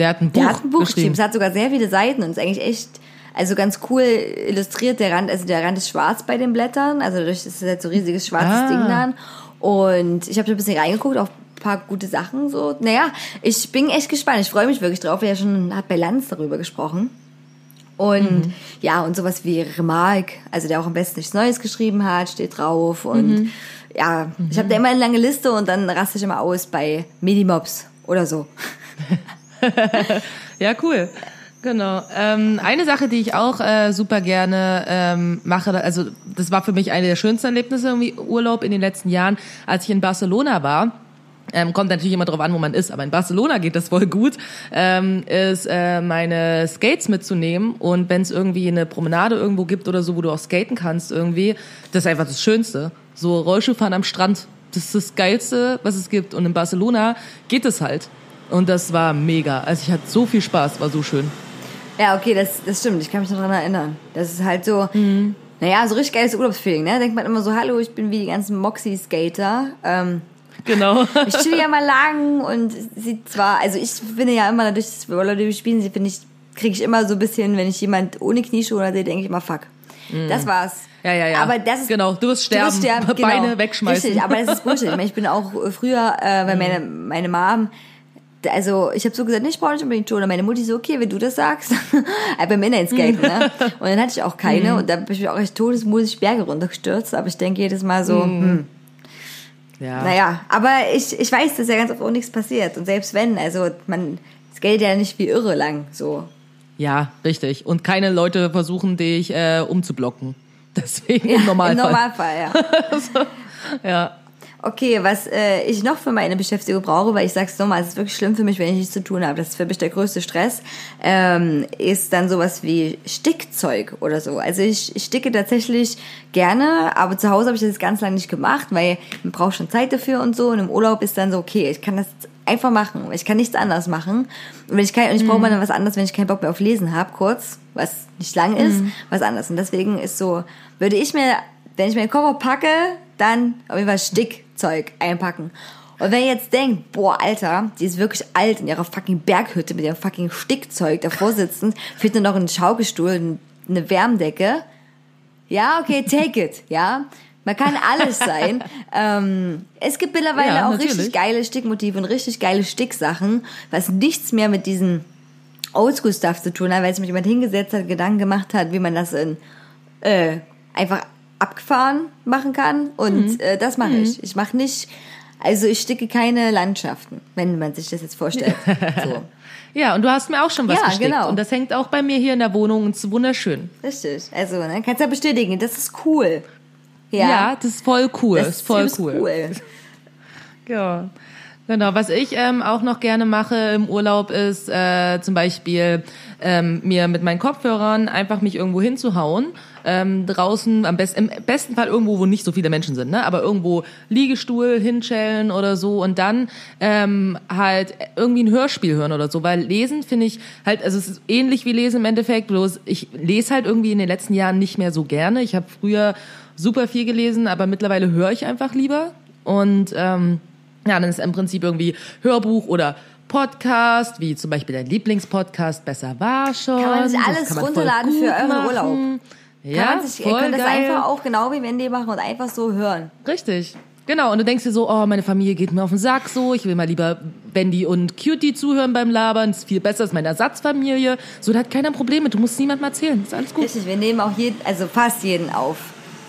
Der hat ein Buch, der hat ein Buch geschrieben. geschrieben. Es hat sogar sehr viele Seiten und ist eigentlich echt, also ganz cool illustriert. Der Rand, also der Rand ist schwarz bei den Blättern, also dadurch ist es halt so ein riesiges schwarzes Ah. Ding dann. Und ich habe so ein bisschen reingeguckt auf ein paar gute Sachen so. Naja, ich bin echt gespannt. Ich freue mich wirklich drauf. Er ja schon hat bei Lanz darüber gesprochen. Und Mhm. ja, und sowas wie Remarque, also der auch am besten nichts Neues geschrieben hat, steht drauf. Und Mhm. ja, ich habe da immer eine lange Liste und dann raste ich immer aus bei Medimobs oder so. Ja, cool. Genau. Ähm, eine Sache, die ich auch äh, super gerne ähm, mache, also das war für mich eine der schönsten Erlebnisse irgendwie Urlaub in den letzten Jahren, als ich in Barcelona war. Ähm, kommt natürlich immer drauf an, wo man ist, aber in Barcelona geht das voll gut, ähm, ist äh, meine Skates mitzunehmen und wenn es irgendwie eine Promenade irgendwo gibt oder so, wo du auch skaten kannst irgendwie, das ist einfach das Schönste. So Rollschuhfahren am Strand, das ist das Geilste, was es gibt und in Barcelona geht es halt. Und das war mega. Also ich hatte so viel Spaß, war so schön. Ja, okay, das, das stimmt. Ich kann mich noch daran erinnern. Das ist halt so, naja, so richtig geiles Urlaubsfeeling, ne? Denkt man immer so, hallo, ich bin wie die ganzen Moxie-Skater. Ähm, Genau. ich chill ja mal lang und sie zwar, also ich finde ja immer dadurch, dass wir Roller spielen, sie finde ich, kriege ich immer so ein bisschen, wenn ich jemand ohne Knieschuhe sehe, denke ich immer, fuck. Das war's. Ja, ja, ja. Aber das ist, Genau, du wirst sterben, Beine wegschmeißen. Richtig, aber das ist Bullshit. Ich, meine, ich bin auch früher, äh, weil meine, meine Mom, also ich habe so gesagt, nee, ich brauche nicht unbedingt. Und meine Mutti so, okay, wenn du das sagst. aber beim Inlineskaten, ne? Und dann hatte ich auch keine. Und da bin ich auch echt todesmutig Berge runtergestürzt. Aber ich denke jedes Mal so, hm, ja. naja. Aber ich, ich weiß, dass ja ganz oft auch nichts passiert. Und selbst wenn, also man skatet ja nicht wie irre lang, so. ja, richtig. Und keine Leute versuchen, dich äh, umzublocken. Deswegen im Normalfall. Im Normalfall, ja. Ja. Okay, was äh, ich noch für meine Beschäftigung brauche, weil ich sag's nochmal, es ist wirklich schlimm für mich, wenn ich nichts zu tun habe. Das ist für mich der größte Stress. Ähm, ist dann sowas wie Stickzeug oder so. Also ich, ich sticke tatsächlich gerne, aber zu Hause habe ich das ganz lange nicht gemacht, weil man braucht schon Zeit dafür und so. Und im Urlaub ist dann so, okay, ich kann das einfach machen. Ich kann nichts anderes machen. Und wenn ich kein, und ich brauche mal dann was anderes, wenn ich keinen Bock mehr auf Lesen habe, kurz, was nicht lang ist, was anderes. Und deswegen ist so, würde ich mir, wenn ich mir den Koffer packe, dann auf jeden Fall Stickzeug einpacken. Und wenn ihr jetzt denkt, boah, Alter, die ist wirklich alt in ihrer fucking Berghütte mit ihrem fucking Stickzeug davor sitzend, fehlt nur noch ein Schaukelstuhl, eine Wärmdecke. Ja, okay, take it, ja. Man kann alles sein. ähm, es gibt mittlerweile Ja, auch natürlich. richtig geile Stickmotive und richtig geile Sticksachen, was nichts mehr mit diesen Oldschool-Stuff zu tun hat, weil sich mit jemand hingesetzt hat, Gedanken gemacht hat, wie man das in, äh, einfach abgefahren machen kann. Und Mhm. äh, das mache ich. Ich mache nicht, also ich sticke keine Landschaften, wenn man sich das jetzt vorstellt. So. Ja, und du hast mir auch schon was Ja, gestickt. genau. Und das hängt auch bei mir hier in der Wohnung und ist wunderschön. Richtig. Also, ne, kannst ja bestätigen, das ist cool. Ja, Ja, das ist voll cool. das ist voll übelst cool. Ja. Genau, was ich ähm, auch noch gerne mache im Urlaub ist äh, zum Beispiel ähm, mir mit meinen Kopfhörern einfach mich irgendwo hinzuhauen. Ähm, draußen, am besten, im besten Fall irgendwo, wo nicht so viele Menschen sind, ne? aber irgendwo Liegestuhl hinschellen oder so und dann ähm, halt irgendwie ein Hörspiel hören oder so, weil lesen finde ich halt, also es ist ähnlich wie lesen im Endeffekt, bloß ich lese halt irgendwie in den letzten Jahren nicht mehr so gerne. Ich habe früher super viel gelesen, aber mittlerweile höre ich einfach lieber und ähm, ja, dann ist im Prinzip irgendwie Hörbuch oder Podcast, wie zum Beispiel dein Lieblingspodcast, Besser war schon. Kann man sich alles runterladen für euren machen. Urlaub. Ja, Kann man sich, voll könnt das geil. einfach auch genau wie Wendy machen und einfach so hören. Richtig. Genau, und du denkst dir so, oh, meine Familie geht mir auf den Sack so, ich will mal lieber Wendy und Cutie zuhören beim Labern, ist viel besser als meine Ersatzfamilie. So, da hat keiner Probleme, du musst niemandem erzählen, ist alles gut. Richtig, wir nehmen auch jeden, also fast jeden auf.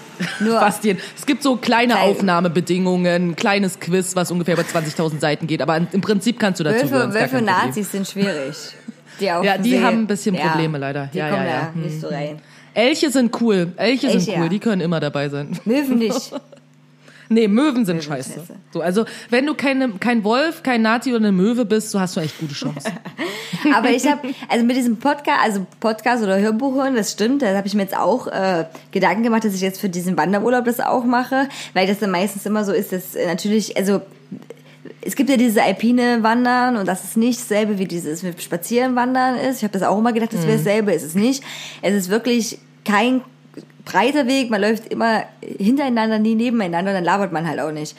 Nur Fast jeden. Es gibt so kleine Klein- Aufnahmebedingungen, kleines Quiz, was ungefähr über 20.000 Seiten geht, aber im Prinzip kannst du dazu Wölfe, hören. ist gar Wölfe kein Problem. Nazis sind schwierig. Die auf Ja, dem die See- haben ein bisschen Probleme leider. Die Ja, kommen ja, ja. da nicht so rein. Elche sind cool. Elche, Elche, sind cool, ja. die können immer dabei sein. Möwen nicht. Nee, Möwen sind scheiße. scheiße. So, also, wenn du keine, kein Wolf, kein Nazi oder eine Möwe bist, so hast du echt gute Chancen. Aber ich habe, also mit diesem Podcast, also Podcast oder Hörbuch hören, das stimmt, da habe ich mir jetzt auch äh, Gedanken gemacht, dass ich jetzt für diesen Wanderurlaub das auch mache, weil das dann meistens immer so ist, dass äh, natürlich, also es gibt ja diese alpine Wandern und das ist nicht dasselbe wie dieses mit Spazieren wandern ist. Ich habe das auch immer gedacht, das wäre dasselbe, ist es nicht. Es ist wirklich kein breiter Weg, man läuft immer hintereinander, nie nebeneinander, dann labert man halt auch nicht.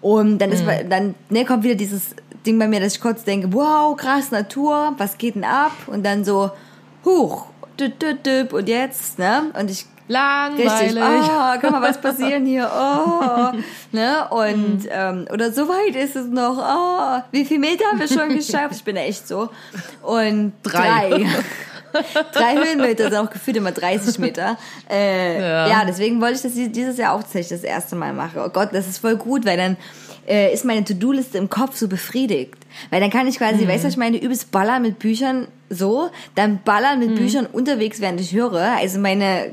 Und dann ist man, dann ne, kommt wieder dieses Ding bei mir, dass ich kurz denke, wow, krass, Natur, was geht denn ab? Und dann so, huch, und jetzt, ne? Und ich Langweilig. Richtig, oh, kann mal was passieren hier, oh, ne, und, ähm, oder so weit ist es noch, oh, wie viel Meter haben wir schon geschafft? Ich bin echt so. Und Drei. drei. drei Höhenmeter sind auch gefühlt immer 30 Meter. Äh, Ja. ja. deswegen wollte ich das dieses Jahr auch tatsächlich das erste Mal machen. Oh Gott, das ist voll gut, weil dann äh, ist meine To-Do-Liste im Kopf so befriedigt. Weil dann kann ich quasi, weißt du, was ich meine, übelst ballern mit Büchern so, dann ballern mit Büchern unterwegs, während ich höre. Also meine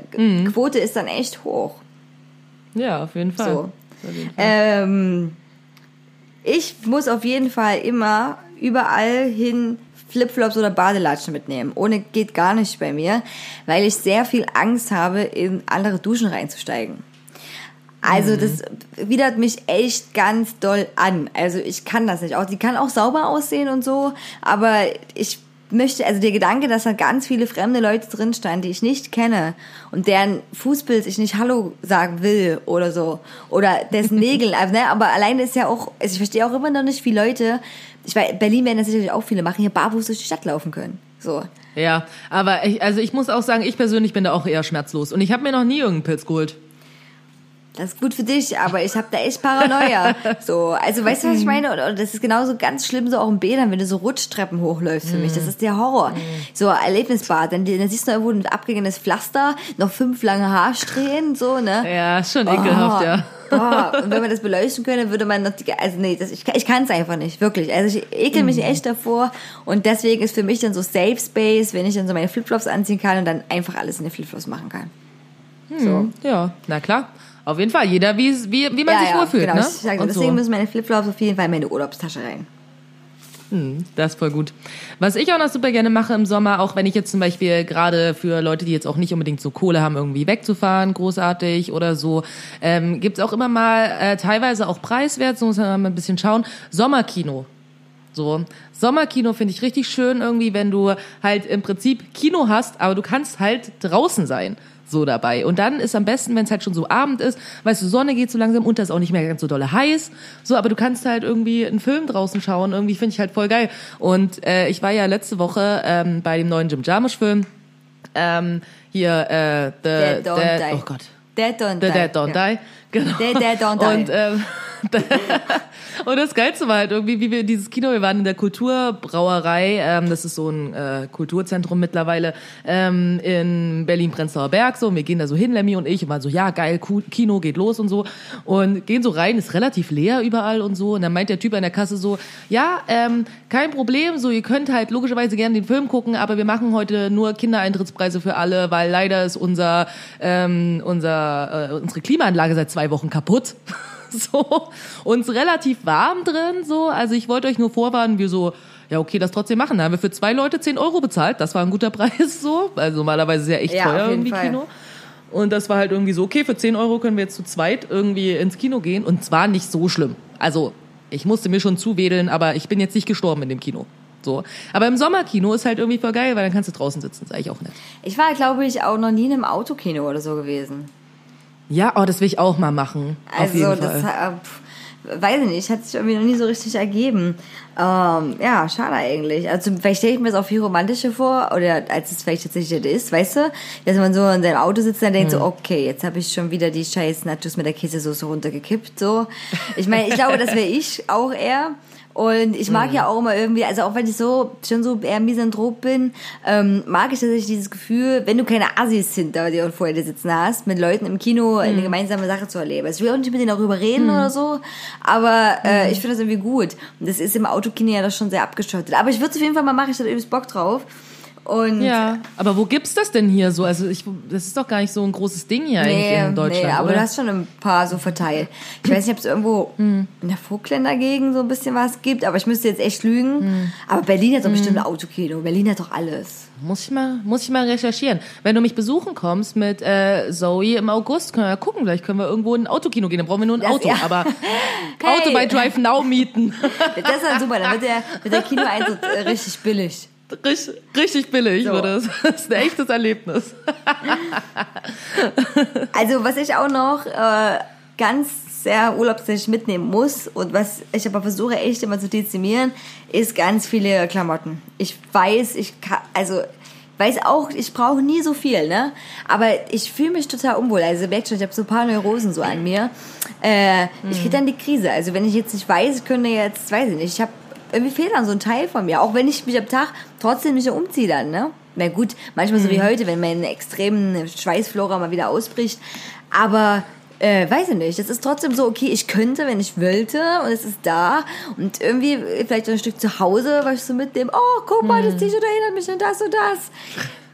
Quote ist dann echt hoch. Ja, auf jeden Fall. So. Auf jeden Fall. Ähm, ich muss auf jeden Fall immer überall hin Flipflops oder Badelatschen mitnehmen. Ohne geht gar nicht bei mir, weil ich sehr viel Angst habe, in andere Duschen reinzusteigen. Also das widert mich echt ganz doll an. Also ich kann das nicht. Auch die kann auch sauber aussehen und so, aber ich möchte, also der Gedanke, dass da ganz viele fremde Leute drin standen, die ich nicht kenne und deren Fußbild ich nicht Hallo sagen will oder so. Oder dessen Nägel, also, ne, aber alleine ist ja auch, also ich verstehe auch immer noch nicht, wie Leute, ich weiß, Berlin werden das sicherlich auch viele machen, hier barfuß durch die Stadt laufen können. So. Ja, aber ich, also ich muss auch sagen, ich persönlich bin da auch eher schmerzlos. Und ich habe mir noch nie irgendeinen Pilz geholt. Das ist gut für dich, aber ich habe da echt Paranoia. So, also weißt du, was ich meine? Und, und das ist genauso ganz schlimm so auch in Bädern, wenn du so Rutschtreppen hochläufst für mich. Das ist der Horror. So Erlebnisbad, dann, dann siehst du irgendwo ein abgegangenes Pflaster, noch fünf lange Haarsträhnen, so, ne? Ja, schon ekelhaft, Oh, ja. Boah, und wenn man das beleuchten könnte, würde man noch die, also nee, das, ich, ich kann es einfach nicht, wirklich. Also ich ekel Mhm. mich echt davor und deswegen ist für mich dann so Safe Space, wenn ich dann so meine Flipflops anziehen kann und dann einfach alles in den Flipflops machen kann. So. Ja, na klar. Auf jeden Fall. Jeder, wie, wie, wie man sich wohlfühlt, genau. ne? Ich sag, Und deswegen so. müssen meine Flipflops auf jeden Fall in meine Urlaubstasche rein. Das ist voll gut. Was ich auch noch super gerne mache im Sommer, auch wenn ich jetzt zum Beispiel gerade für Leute, die jetzt auch nicht unbedingt so Kohle haben, irgendwie wegzufahren, großartig oder so, ähm, gibt's auch immer mal äh, teilweise auch preiswert, so muss man mal ein bisschen schauen, Sommerkino. So, Sommerkino finde ich richtig schön irgendwie, wenn du halt im Prinzip Kino hast, aber du kannst halt draußen sein. So dabei. Und dann ist am besten, wenn es halt schon so Abend ist, weißt du, Sonne geht so langsam unter, ist auch nicht mehr ganz so dolle heiß. So, aber du kannst halt irgendwie einen Film draußen schauen. Irgendwie finde ich halt voll geil. Und äh, ich war ja letzte Woche ähm, bei dem neuen Jim Jarmusch-Film. Ähm, hier, äh, The, Dead Don't Dead- Die. Oh Gott. Dead Don't The Die. Dead Don't ja. Die. Genau. The Dead Don't Die. Und, ähm, und das Geilste war halt irgendwie, wie wir dieses Kino, wir waren in der Kulturbrauerei, ähm, das ist so ein äh, Kulturzentrum mittlerweile ähm, in Berlin-Prenzlauer Berg, so, und wir gehen da so hin, Lemmy und ich, und waren so, ja, geil, Kino geht los und so, und gehen so rein, ist relativ leer überall und so, und dann meint der Typ an der Kasse so, ja, ähm, kein Problem, so, ihr könnt halt logischerweise gerne den Film gucken, aber wir machen heute nur Kindereintrittspreise für alle, weil leider ist unser, ähm, unser, äh, unsere Klimaanlage seit zwei Wochen kaputt. so, uns relativ warm drin, so. Also ich wollte euch nur vorwarnen, wir so, ja, okay, das trotzdem machen. Da haben wir für zwei Leute 10 Euro bezahlt. Das war ein guter Preis, so. Also normalerweise ist ja echt Ja, teuer irgendwie Fall. Kino. Und das war halt irgendwie so, okay, für 10 Euro können wir jetzt zu zweit irgendwie ins Kino gehen. Und zwar nicht so schlimm. Also, ich musste mir schon zuwedeln, aber ich bin jetzt nicht gestorben in dem Kino. So. Aber im Sommerkino ist halt irgendwie voll geil, weil dann kannst du draußen sitzen. ist eigentlich auch nett. Ich war, glaube ich, auch noch nie in einem Autokino oder so gewesen. Ja, oh, das will ich auch mal machen. Also, das äh, weiß ich nicht, hat sich irgendwie noch nie so richtig ergeben. Ähm, ja, schade eigentlich. Also, vielleicht stelle ich mir das auch viel romantischer vor, oder als es vielleicht tatsächlich ist, weißt du? Dass man so in seinem Auto sitzt und dann denkt Hm. so, okay, jetzt habe ich schon wieder die scheiß Nachos mit der Käsesoße runtergekippt, so. Ich meine, ich glaube, das wäre ich auch eher. Und ich mag ja auch immer irgendwie, also auch wenn ich so schon so eher misanthrop bin, ähm, mag ich tatsächlich dieses Gefühl, wenn du keine Assis hinter dir und vor dir sitzen hast, mit Leuten im Kino Hm. eine gemeinsame Sache zu erleben. Also ich will auch nicht mit denen darüber reden oder so, aber äh, Hm. ich finde das irgendwie gut. Und das ist im Autokino ja das schon sehr abgeschottet. Aber ich würde es auf jeden Fall mal machen, ich hatte übelst Bock drauf. Und Ja, aber wo gibt's das denn hier so? Also ich, das ist doch gar nicht so ein großes Ding hier eigentlich Nee, in Deutschland, nee, aber oder? du hast schon ein paar so verteilt. Ich weiß nicht, ob es irgendwo Hm. in der Vogtländer Gegend so ein bisschen was gibt, aber ich müsste jetzt echt lügen. Hm. Aber Berlin hat doch bestimmt ein Autokino. Berlin hat doch alles. Muss ich mal, muss ich mal recherchieren. Wenn du mich besuchen kommst mit äh, Zoe im August, können wir ja gucken. Vielleicht können wir irgendwo in ein Autokino gehen. Dann brauchen wir nur ein Das- Auto. ja. Aber Hey. Auto bei Drive Now mieten. Das ist dann super, dann wird der, wird der Kinoeintritt äh, richtig billig. Richtig, richtig billig So. das. Ist ein echtes Erlebnis. Also was ich auch noch äh, ganz sehr urlaubstechnisch mitnehmen muss und was ich aber versuche echt immer zu dezimieren, ist ganz viele Klamotten. Ich weiß, ich kann, also weiß auch, ich brauche nie so viel, ne? Aber ich fühle mich total unwohl. Also merkt schon, ich habe so ein paar Neurosen so an mir. Äh, Ich kriege dann die Krise. Also wenn ich jetzt nicht weiß, ich könnte jetzt, weiß ich nicht, ich habe irgendwie fehlt dann so ein Teil von mir. Auch wenn ich mich am Tag trotzdem nicht umziehe dann, ne? Na gut, manchmal so wie heute, wenn meine extremen Schweißflora mal wieder ausbricht. Aber äh, weiß ich nicht. Es ist trotzdem so, okay, ich könnte, wenn ich wollte, und es ist da. Und irgendwie vielleicht so ein Stück zu Hause, was ich so mitnehme. Oh, guck mal, das T-Shirt erinnert mich an das und das.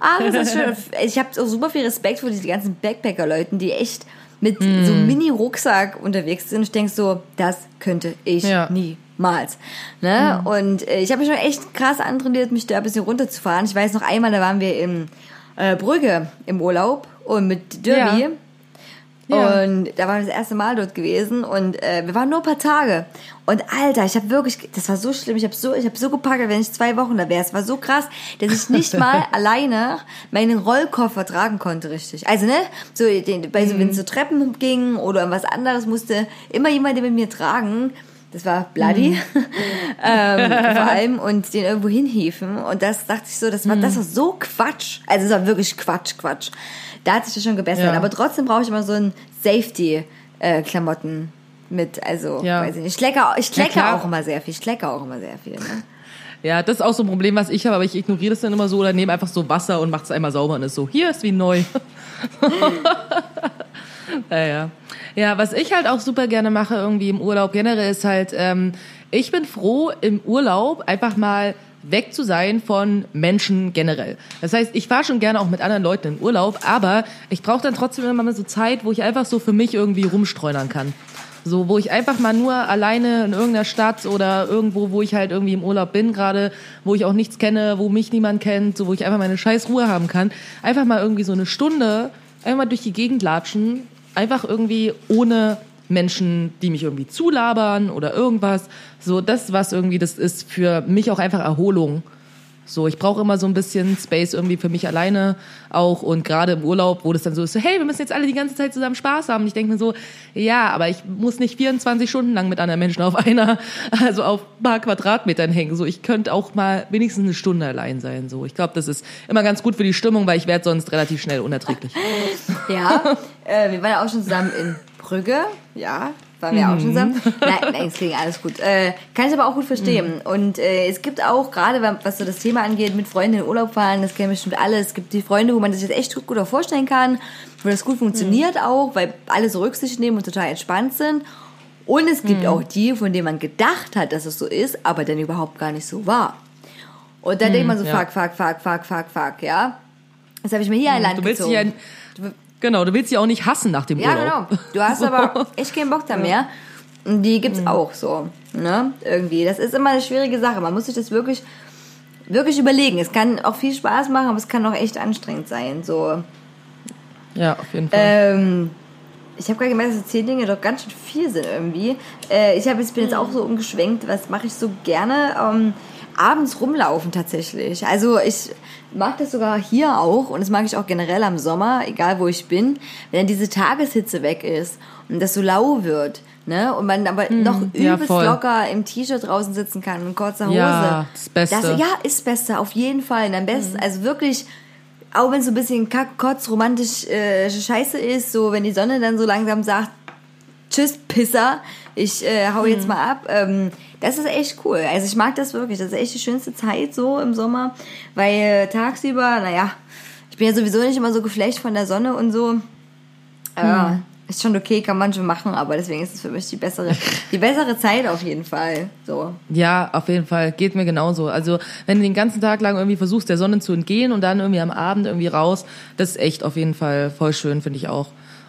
Ah, das ist schön. Ich habe auch super viel Respekt vor diesen ganzen Backpacker-Leuten, die echt mit so einem Mini-Rucksack unterwegs sind. Ich denk so, das könnte ich Ja. Niemals. Ne? Und äh, ich habe mich schon echt krass antrainiert, mich da ein bisschen runterzufahren. Ich weiß noch einmal, da waren wir in äh, Brügge im Urlaub und mit Derby. Ja. Ja. Und da waren wir das erste Mal dort gewesen und äh, wir waren nur ein paar Tage. Und Alter, ich habe wirklich, das war so schlimm, ich habe so, ich habe so gepackt, wenn ich zwei Wochen da wäre. Es war so krass, dass ich nicht mal alleine meinen Rollkoffer tragen konnte, richtig. Also ne, so den, bei so, wenn es so Treppen ging oder was anderes, musste immer jemand mit mir tragen. Das war bloody, ähm, vor allem und den irgendwo hinhieven. Und das dachte ich so, das war, das war so Quatsch. Also es war wirklich Quatsch, Quatsch. Da hat sich das schon gebessert. Ja. Aber trotzdem brauche ich immer so ein Safety-Klamotten mit. Also, Ja. weiß ich nicht. Ich lecker, ich Ja, lecker klar. auch immer sehr viel. Ich lecker auch immer sehr viel. Ne? Ja, das ist auch so ein Problem, was ich habe, aber ich ignoriere das dann immer so oder nehme einfach so Wasser und mache es einmal sauber und ist so, hier ist wie neu. ja, ja. ja, was ich halt auch super gerne mache irgendwie im Urlaub generell ist halt, ähm, ich bin froh im Urlaub einfach mal weg zu sein von Menschen generell. Das heißt, ich fahre schon gerne auch mit anderen Leuten in Urlaub, aber ich brauche dann trotzdem immer mal so Zeit, wo ich einfach so für mich irgendwie rumstreunern kann. So, wo ich einfach mal nur alleine in irgendeiner Stadt oder irgendwo, wo ich halt irgendwie im Urlaub bin gerade, wo ich auch nichts kenne, wo mich niemand kennt, so wo ich einfach meine scheiß Ruhe haben kann, einfach mal irgendwie so eine Stunde einfach mal durch die Gegend latschen, einfach irgendwie ohne Menschen, die mich irgendwie zulabern oder irgendwas. So, das was irgendwie das ist für mich auch einfach Erholung. So, ich brauche immer so ein bisschen Space irgendwie für mich alleine auch und gerade im Urlaub, wo das dann so ist, so, hey, wir müssen jetzt alle die ganze Zeit zusammen Spaß haben. Und ich denke mir so, ja, aber ich muss nicht 24 Stunden lang mit anderen Menschen auf einer, also auf ein paar Quadratmetern hängen. So, ich könnte auch mal wenigstens eine Stunde allein sein. So, ich glaube, das ist immer ganz gut für die Stimmung, weil ich werde sonst relativ schnell unerträglich. Ja, äh, wir waren ja auch schon zusammen in Brügge. Ja, waren wir auch schon zusammen. Nein, nein, es klingt alles gut. Äh, kann ich aber auch gut verstehen. Und äh, es gibt auch, gerade was so das Thema angeht, mit Freunden in Urlaub fahren, das kennen bestimmt alle. Es gibt die Freunde, wo man sich das echt gut, gut auch vorstellen kann, wo das gut funktioniert auch, weil alle so Rücksicht nehmen und total entspannt sind. Und es gibt auch die, von denen man gedacht hat, dass es so ist, aber dann überhaupt gar nicht so war. Und dann denkt man so, ja. fuck, fuck, fuck, fuck, fuck, fuck, ja. Das habe ich mir hier ein Land Du willst dich gezogen. Ja, genau, du willst sie auch nicht hassen nach dem Ja, Urlaub. genau. Du hast aber echt keinen Bock da mehr. Und die gibt's auch so, ne? Irgendwie. Das ist immer eine schwierige Sache. Man muss sich das wirklich, wirklich überlegen. Es kann auch viel Spaß machen, aber es kann auch echt anstrengend sein. So. Ja, auf jeden Fall. Ähm, ich habe gerade gemerkt, dass zehn Dinge doch ganz schön viel sind irgendwie. Äh, ich hab jetzt, bin jetzt auch so umgeschwenkt. Was mache ich so gerne? Ähm, abends rumlaufen tatsächlich. Also ich mag das sogar hier auch und das mag ich auch generell am Sommer, egal wo ich bin, wenn dann diese Tageshitze weg ist und das so lau wird. Ne? Und man aber noch Hm, ja, übelst voll. locker im T-Shirt draußen sitzen kann und kurzer Hose. Ja, das Beste. Das, ja, ist Beste, auf jeden Fall. Und am besten, also wirklich, auch wenn es so ein bisschen kack, kotz, romantisch äh, scheiße ist, so wenn die Sonne dann so langsam sagt, tschüss, Pisser, ich äh, hau jetzt mal ab. Ähm, das ist echt cool. Also ich mag das wirklich. Das ist echt die schönste Zeit so im Sommer, weil äh, tagsüber, naja, ich bin ja sowieso nicht immer so geflecht von der Sonne und so. Äh, Ist schon okay, kann man schon machen, aber deswegen ist es für mich die bessere, die bessere Zeit auf jeden Fall. So. Ja, auf jeden Fall. Geht mir genauso. Also, wenn du den ganzen Tag lang irgendwie versuchst, der Sonne zu entgehen und dann irgendwie am Abend irgendwie raus, das ist echt auf jeden Fall voll schön, finde ich auch.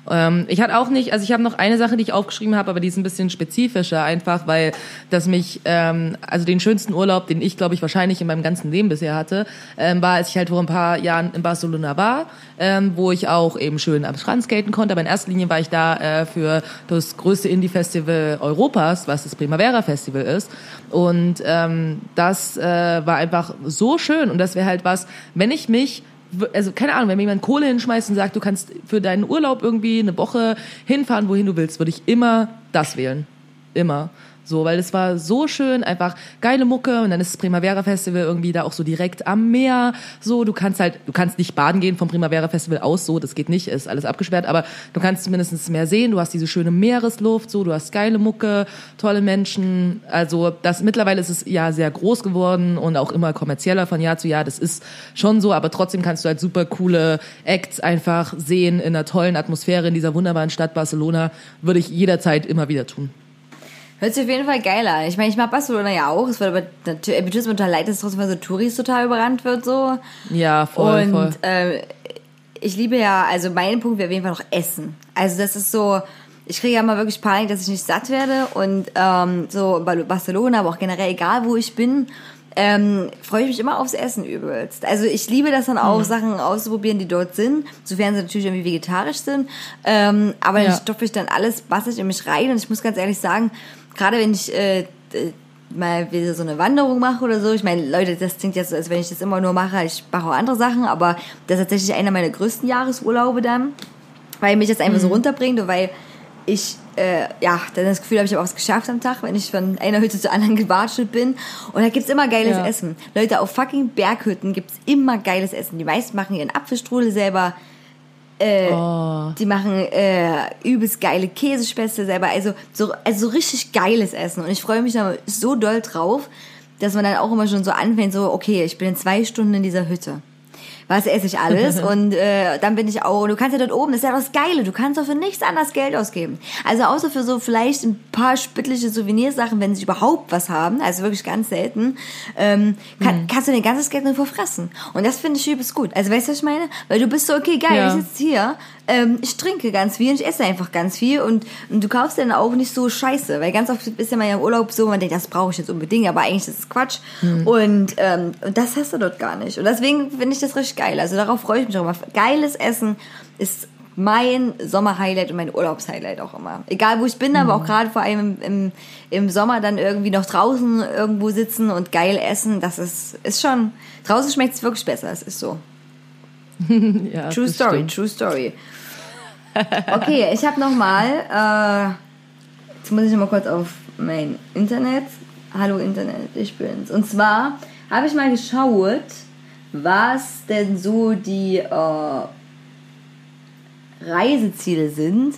Ähm, ich hatte auch nicht, also ich habe noch eine Sache, die ich aufgeschrieben habe, aber die ist ein bisschen spezifischer, einfach weil das mich, ähm, also den schönsten Urlaub, den ich glaube ich wahrscheinlich in meinem ganzen Leben bisher hatte, ähm, war, als ich halt vor ein paar Jahren in Barcelona war, ähm, wo ich auch eben schön am Strand skaten konnte. Aber in erster Linie war ich da äh, für das größte Indie-Festival Europas, was das Primavera Festival ist. Und ähm, das äh, war einfach so schön und das wäre halt was, wenn ich mich also keine Ahnung, wenn mir jemand Kohle hinschmeißt und sagt, du kannst für deinen Urlaub irgendwie eine Woche hinfahren, wohin du willst, würde ich immer das wählen. Immer. So, weil es war so schön, einfach geile Mucke und dann ist das Primavera Festival irgendwie da auch so direkt am Meer. So, du kannst halt, du kannst nicht baden gehen vom Primavera Festival aus, so, das geht nicht, ist alles abgesperrt, aber du kannst zumindest Meer sehen, du hast diese schöne Meeresluft, so, du hast geile Mucke, tolle Menschen. Also, das mittlerweile ist es ja sehr groß geworden und auch immer kommerzieller von Jahr zu Jahr. Das ist schon so, aber trotzdem kannst du halt super coole Acts einfach sehen in einer tollen Atmosphäre in dieser wunderbaren Stadt Barcelona. Würde ich jederzeit immer wieder tun. Hört sich auf jeden Fall geil an. Ich meine, ich mag Barcelona ja auch. Es wird aber natürlich, mir tut's mir total leid, dass trotzdem mal so Touris total überrannt wird, so. Ja, voll, und voll. äh, ich liebe ja, also mein Punkt wäre auf jeden Fall noch Essen. Also das ist so, ich kriege ja mal wirklich Panik, dass ich nicht satt werde und ähm, so bei Barcelona, aber auch generell egal, wo ich bin, ähm, freue ich mich immer aufs Essen übelst. Also ich liebe das dann auch, Sachen auszuprobieren, die dort sind, sofern sie natürlich irgendwie vegetarisch sind. Ähm, aber dann Ja. stopfe ich dann alles, was ich in mich rein. Und ich muss ganz ehrlich sagen, gerade wenn ich äh, mal wieder so eine Wanderung mache oder so, ich meine, Leute, das klingt jetzt so, als wenn ich das immer nur mache. Ich mache auch andere Sachen, aber das ist tatsächlich einer meiner größten Jahresurlaube dann weil mich das einfach so runterbringt und weil ich, äh, ja, dann das Gefühl habe, ich habe auch was geschafft am Tag, wenn ich von einer Hütte zur anderen gewatschelt bin. Und da gibt's immer geiles Ja. Essen. Leute, auf fucking Berghütten gibt's immer geiles Essen. Die meisten machen ihren Apfelstrudel selber. Äh, Oh. Die machen äh, übelst geile Käsespätzle selber. Also so, also so richtig geiles Essen. Und ich freue mich da so doll drauf, dass man dann auch immer schon so anfängt, so, okay, ich bin in zwei Stunden in dieser Hütte was esse ich alles und äh, dann bin ich auch, du kannst ja dort oben, das ist ja das Geile, du kannst doch für nichts anderes Geld ausgeben. Also außer für so vielleicht ein paar spittliche Souvenirsachen, wenn sie überhaupt was haben, also wirklich ganz selten, ähm, kann, kannst du dein ganzes Geld nur verfressen. Und das finde ich übelst gut. Also weißt du, was ich meine? Weil du bist so, okay, geil, Ja. ich sitze hier, ähm, ich trinke ganz viel und ich esse einfach ganz viel und, und du kaufst dann auch nicht so scheiße, weil ganz oft ist ja mal im Urlaub so, man denkt, das brauche ich jetzt unbedingt, aber eigentlich ist es Quatsch. Und, ähm, und das hast du dort gar nicht. Und deswegen finde ich das richtig geil. Also darauf freue ich mich auch immer. Geiles Essen ist mein Sommerhighlight und mein Urlaubshighlight auch immer. Egal wo ich bin, aber auch gerade vor allem im, im, im Sommer dann irgendwie noch draußen irgendwo sitzen und geil essen, das ist, ist schon, draußen schmeckt es wirklich besser, es ist so. Ja, True Story, stimmt. True Story. Okay, ich habe noch mal, äh, jetzt muss ich noch mal kurz auf mein Internet. Hallo Internet, ich bin's. Und zwar habe ich mal geschaut, was denn so die äh, Reiseziele sind.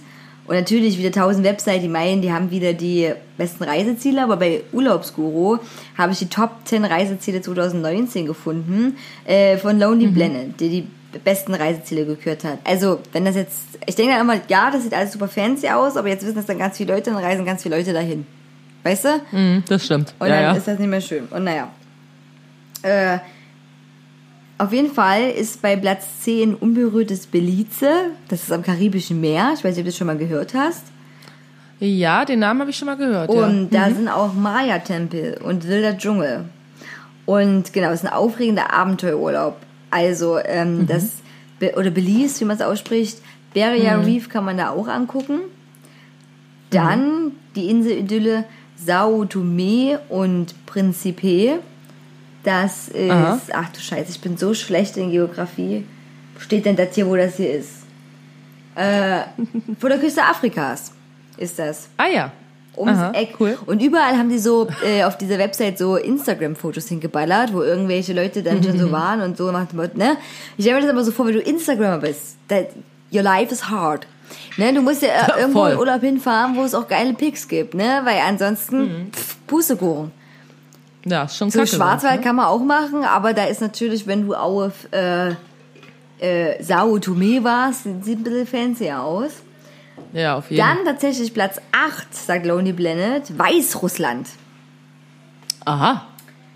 Und natürlich wieder tausend Webseiten, die meinen, die haben wieder die besten Reiseziele, aber bei Urlaubsguru habe ich die Top 10 Reiseziele 2019 gefunden äh, von Lonely Planet, die die besten Reiseziele gekürt hat. Also, wenn das jetzt, ich denke dann immer, ja, das sieht alles super fancy aus, aber jetzt wissen das dann ganz viele Leute, dann reisen ganz viele Leute dahin. Weißt du? Mhm, das stimmt. Und ja, dann ja. ist das nicht mehr schön. Und naja. Äh, auf jeden Fall ist bei Platz 10 unberührtes Belize. Das ist am Karibischen Meer. Ich weiß nicht, ob du das schon mal gehört hast. ja, den Namen habe ich schon mal gehört. Und ja. da sind auch Maya-Tempel und wilder Dschungel. Und genau, es ist ein aufregender Abenteuerurlaub. Also, ähm, das, Be- oder Belize, wie man es ausspricht, Beria Reef kann man da auch angucken. Dann die Inselidylle Sao Tome und Principe. Das ist, Aha. ach du Scheiße, ich bin so schlecht in Geografie. Steht denn das hier, wo das hier ist? Äh, vor der Küste Afrikas ist das ah ja. Ums Aha, Eck. cool. Und überall haben die so äh, auf dieser Website so Instagram-Fotos hingeballert, wo irgendwelche Leute dann schon so waren und so Motto, ne? Ich stelle mir das immer so vor, wenn du Instagrammer bist, that your life is hard. Ne, du musst ja äh, irgendwo Voll. in Urlaub hinfahren, wo es auch geile Pics gibt, ne? Weil ansonsten, pff, Pustekuchen. Ja, schon So kacke. Schwarzwald sonst, kann man auch machen, aber da ist natürlich, wenn du auf äh, äh, Sao Tome warst, sieht ein bisschen fancy aus. Ja, auf jeden Dann tatsächlich Platz 8, sagt Lonely Planet, Weißrussland. Aha.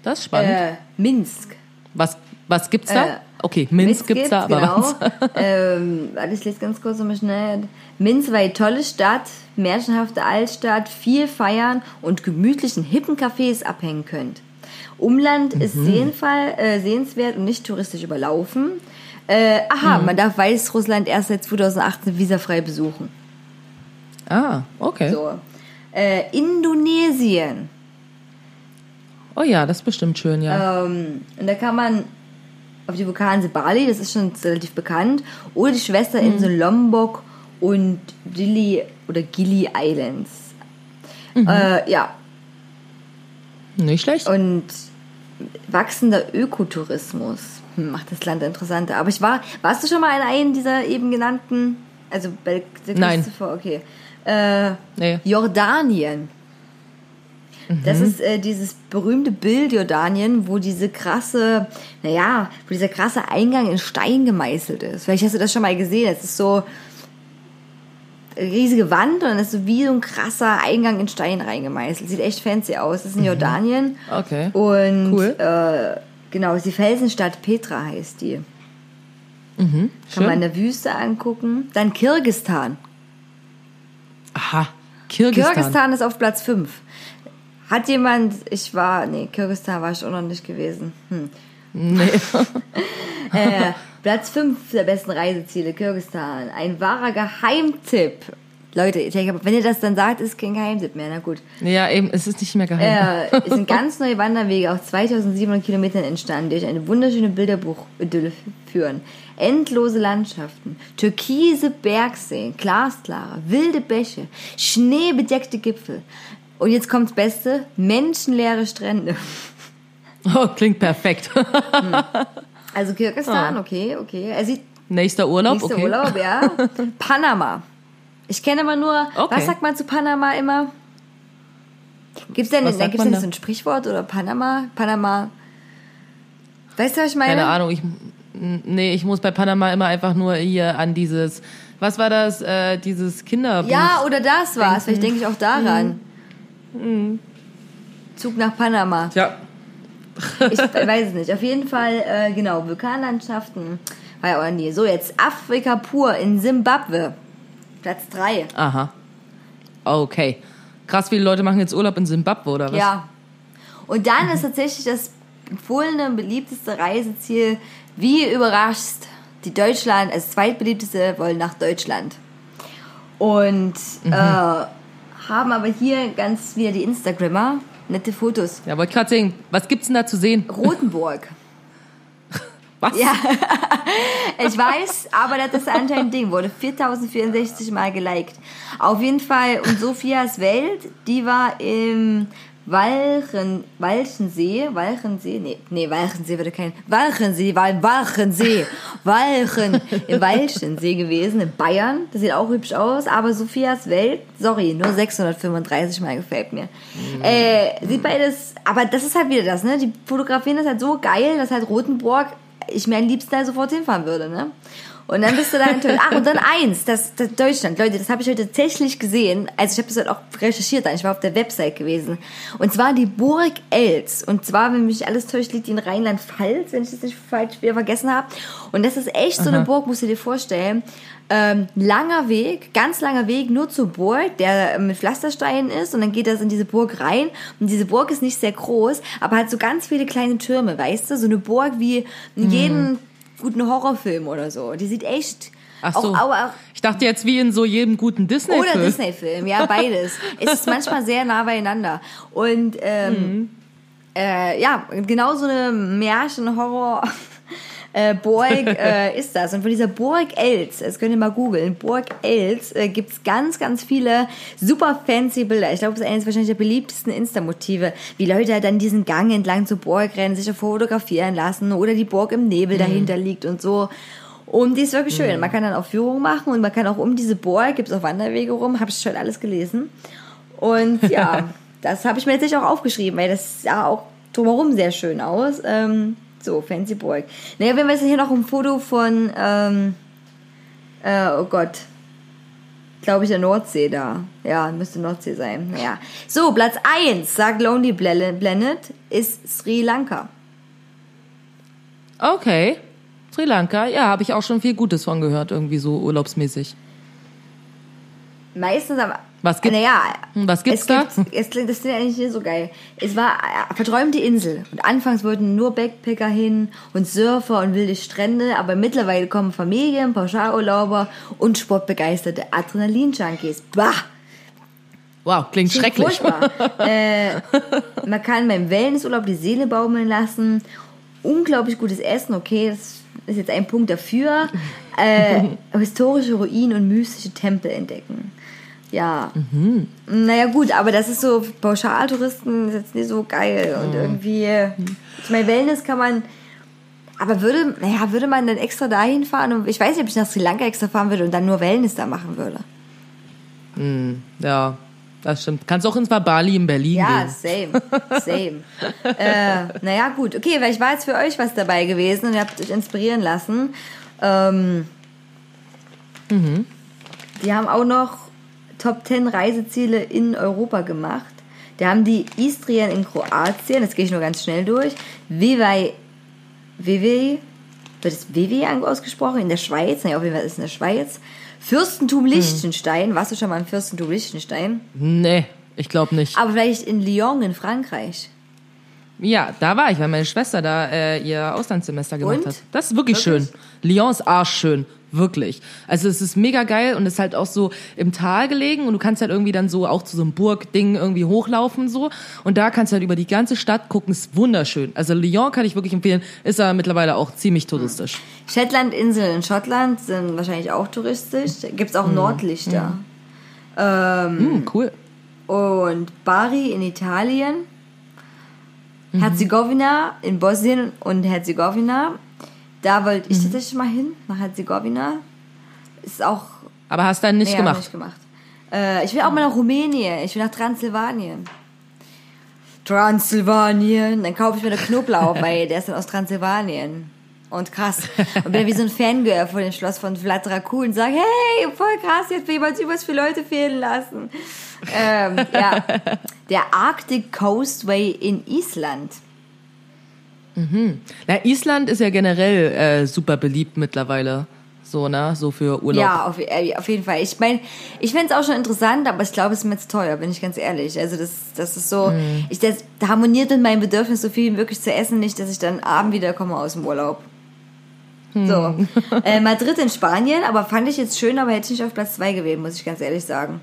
Das ist spannend. Äh, Minsk. was, was gibt's da? äh, okay, Minsk gibt's da, aber genau. was? ähm, warte, ich lese ganz kurz nochmal schnell. Minsk war eine tolle Stadt, märchenhafte Altstadt, viel feiern und gemütlichen hippen Cafés abhängen könnt. Umland ist Mhm. sehenfall, äh, sehenswert und nicht touristisch überlaufen. Äh, aha, Mhm. man darf Weißrussland erst seit 2018 visafrei besuchen. Ah, okay. So. Äh, Indonesien. Oh ja, das ist bestimmt schön, ja. Ähm, und da kann man auf die Vulkaninsel Bali, das ist schon relativ bekannt, oder die Schwesterinsel Lombok und Gili oder Gili Islands. Äh, ja, Nicht schlecht. und wachsender Ökotourismus hm, macht das Land interessanter. Aber ich war, warst du schon mal in einem dieser eben genannten, also bei der Nein. Okay. Äh, Nee. Jordanien. Das ist äh, dieses berühmte Bild Jordanien, wo diese krasse, naja, wo dieser krasse Eingang in Stein gemeißelt ist. Vielleicht hast du das schon mal gesehen. Es ist so eine riesige Wand und dann ist so wie so ein krasser Eingang in Stein reingemeißelt. Sieht echt fancy aus. Das ist in Jordanien. Okay. Und Cool. äh, genau, ist die Felsenstadt Petra heißt die. Kann Schön. man in der Wüste angucken. Dann Kirgistan. Aha. Kirgistan. Kirgistan ist auf Platz 5. Hat jemand, ich war, nee, Kirgisistan war ich auch noch nicht gewesen. Hm. Nee. Äh, Platz 5 der besten Reiseziele, Kirgisistan. Ein wahrer Geheimtipp. Leute, ich denke, wenn ihr das dann sagt, ist kein Geheimtipp mehr. Na gut. ja, eben, es ist nicht mehr geheim. Äh, es sind ganz neue Wanderwege auf 2700 Kilometern entstanden, die durch eine wunderschöne Bilderbuch-Idylle führen. Endlose Landschaften, türkise Bergseen, glasklare, wilde Bäche, schneebedeckte Gipfel. Und jetzt kommt's Beste, menschenleere Strände. Oh, klingt perfekt. Also Kirgisistan, okay, okay. Er sieht Nächster Urlaub, nächster okay. Urlaub, ja. Panama. Ich kenne immer nur, Okay. was sagt man zu Panama immer? Gibt's denn, Was gibt's denn da? so ein Sprichwort oder Panama? Panama. Weißt du, was ich meine? Keine Ahnung, ich, nee, ich muss bei Panama immer einfach nur hier an dieses, was war das, äh, dieses Kinderbuch. Ja, oder das war's. Vielleicht denke ich auch daran. Mhm. Zug nach Panama. Ja. Ich weiß es nicht. Auf jeden Fall, äh, genau, Vulkanlandschaften. War ja auch in Nähe. So, jetzt Afrika pur in Simbabwe. Platz 3. Aha. Okay. Krass, viele Leute machen jetzt Urlaub in Simbabwe, oder was? Ja. Und dann ist tatsächlich das empfohlene und beliebteste Reiseziel, wie überrascht, die Deutschland, als zweitbeliebteste wollen nach Deutschland. Und Mhm. äh, haben aber hier ganz wieder die Instagrammer nette Fotos. Ja, wollte gerade sehen, was gibt's denn da zu sehen? Rotenburg. Was? Ja, ich weiß, aber das ist anscheinend ein Ding. Wurde 4064 Mal geliked. Auf jeden Fall. Und Sophias Welt, die war im Walchen, Walchensee, Walchensee, nee, nee, Walchensee würde kein, Walchensee, im Walchensee, Walchen, im Walchensee gewesen, in Bayern. Das sieht auch hübsch aus, aber Sophias Welt, sorry, nur 635 Mal gefällt mir. Äh, sieht beides, aber das ist halt wieder das, ne? Die fotografieren das halt so geil, dass halt Rotenburg ich mir am liebsten da sofort hinfahren würde, ne? Und dann bist du da enttäuscht. Ach, und dann eins, das, das Deutschland. Leute, das habe ich heute tatsächlich gesehen. Also ich habe das heute auch recherchiert, ich war auf der Website gewesen. Und zwar die Burg Els. Und zwar, wenn mich alles täuscht, liegt die in Rheinland-Pfalz, wenn ich das nicht falsch wieder vergessen habe. Und das ist echt so eine Burg, musst du dir vorstellen. Ähm, langer Weg, ganz langer Weg nur zur Burg, der mit Pflastersteinen ist und dann geht das in diese Burg rein und diese Burg ist nicht sehr groß, aber hat so ganz viele kleine Türme, weißt du, so eine Burg wie in jedem guten Horrorfilm oder so. Die sieht echt Ach so. auch, auch Ich dachte jetzt wie in so jedem guten Disney-Film. oder Disney-Film, ja, beides. es ist manchmal sehr nah beieinander. Und ähm, äh, ja, genau so eine Märchen-Horror. Äh, Burg äh, ist das. Und von dieser Burg Els, das könnt ihr mal googeln, Burg Els, äh, gibt's ganz, ganz viele super fancy Bilder. Ich glaube, das ist eines wahrscheinlich der beliebtesten Insta-Motive, wie Leute halt dann diesen Gang entlang zur Burg rennen, sich fotografieren lassen oder die Burg im Nebel dahinter liegt und so. Und die ist wirklich schön. Man kann dann auch Führungen machen und man kann auch um diese Burg, gibt's auch Wanderwege rum, habe ich schon alles gelesen. Und ja, das habe ich mir jetzt auch aufgeschrieben, weil das sah auch drumherum sehr schön aus. Ähm, so, Fancy Burg. Naja, wir haben jetzt hier noch ein Foto von, ähm, äh, oh Gott, glaube ich, der Nordsee da. Ja, müsste Nordsee sein. Naja. So, Platz 1, sagt Lonely Planet, ist Sri Lanka. Okay. Sri Lanka, ja, habe ich auch schon viel Gutes von gehört, irgendwie so urlaubsmäßig. Meistens aber. Was gibt- Naja, Hm, was gibt's es da? Gibt, es klingt, das klingt eigentlich nicht so geil. Es war äh, verträumte Insel. Und anfangs wollten nur Backpacker hin und Surfer und wilde Strände, aber mittlerweile kommen Familien, Pauschalurlauber und sportbegeisterte Adrenalin-Junkies. Bah! Wow, klingt Klingt schrecklich. äh, man kann beim Wellnessurlaub die Seele baumeln lassen. Unglaublich gutes Essen, okay, das ist jetzt ein Punkt dafür. Äh, historische Ruinen und mystische Tempel entdecken. Ja. Naja, gut, aber das ist so, Pauschaltouristen ist jetzt nicht so geil. Und irgendwie, ich meine, Wellness kann man. Aber würde, naja, würde man dann extra dahin fahren? Und ich weiß nicht, ob ich nach Sri Lanka extra fahren würde und dann nur Wellness da machen würde. Ja, das stimmt. Kannst auch ins Bali in Berlin Ja, gehen. same, same. äh, naja, gut. Okay, vielleicht war jetzt für euch was dabei gewesen und ihr habt euch inspirieren lassen. Ähm, Die haben auch noch Top 10 Reiseziele in Europa gemacht. Da haben die Istrien in Kroatien, das gehe ich nur ganz schnell durch. Vivai, Vivai, wird es Vivai ausgesprochen? In der Schweiz? Naja, auf jeden Fall ist es in der Schweiz. Fürstentum Liechtenstein. Warst du schon mal im Fürstentum Liechtenstein? Nee, ich glaube nicht. Aber vielleicht in Lyon in Frankreich. Ja, da war ich, weil meine Schwester da äh, ihr Auslandssemester gemacht Und? hat. Das ist wirklich, Wirklich? schön. Lyon ist arschschön. Wirklich. Also es ist mega geil und ist halt auch so im Tal gelegen und du kannst halt irgendwie dann so auch zu so einem Burgding irgendwie hochlaufen so und da kannst du halt über die ganze Stadt gucken, ist wunderschön. Also Lyon kann ich wirklich empfehlen, ist aber mittlerweile auch ziemlich touristisch. Shetlandinseln in Schottland sind wahrscheinlich auch touristisch. Gibt es auch Nordlichter. Ähm, Hm, cool. und Bari in Italien. Herzegowina in Bosnien und Herzegowina. Da wollte ich tatsächlich mal hin, nach Herzegowina. Ist auch Aber hast dann nicht Nee, gemacht. Nicht gemacht. Äh, ich will auch mal nach Rumänien. Ich will nach Transsilvanien. Transsilvanien. Dann kaufe ich mir einen Knoblauch, weil der ist dann aus Transsilvanien. Und krass. Und bin dann wie so ein Fangirl vor dem Schloss von Vlad Dracul und sage, hey, voll krass, jetzt will jemand über viele Leute fehlen lassen. Ähm, ja. Der Arctic Coastway in Island. Na, Island ist ja generell äh, super beliebt mittlerweile. So, ne? So für Urlaub. Ja, auf, äh, auf jeden Fall. Ich meine, ich fänd's auch schon interessant, aber ich glaube, es ist mir jetzt teuer, bin ich ganz ehrlich. Also das, das ist so, Mhm. ich, das harmoniert mit meinem Bedürfnis, so viel wie möglich zu essen, nicht, dass ich dann abend wieder komme aus dem Urlaub. Hm. So. Äh, Madrid in Spanien, aber fand ich jetzt schön, aber hätte ich nicht auf Platz zwei gewählt, muss ich ganz ehrlich sagen.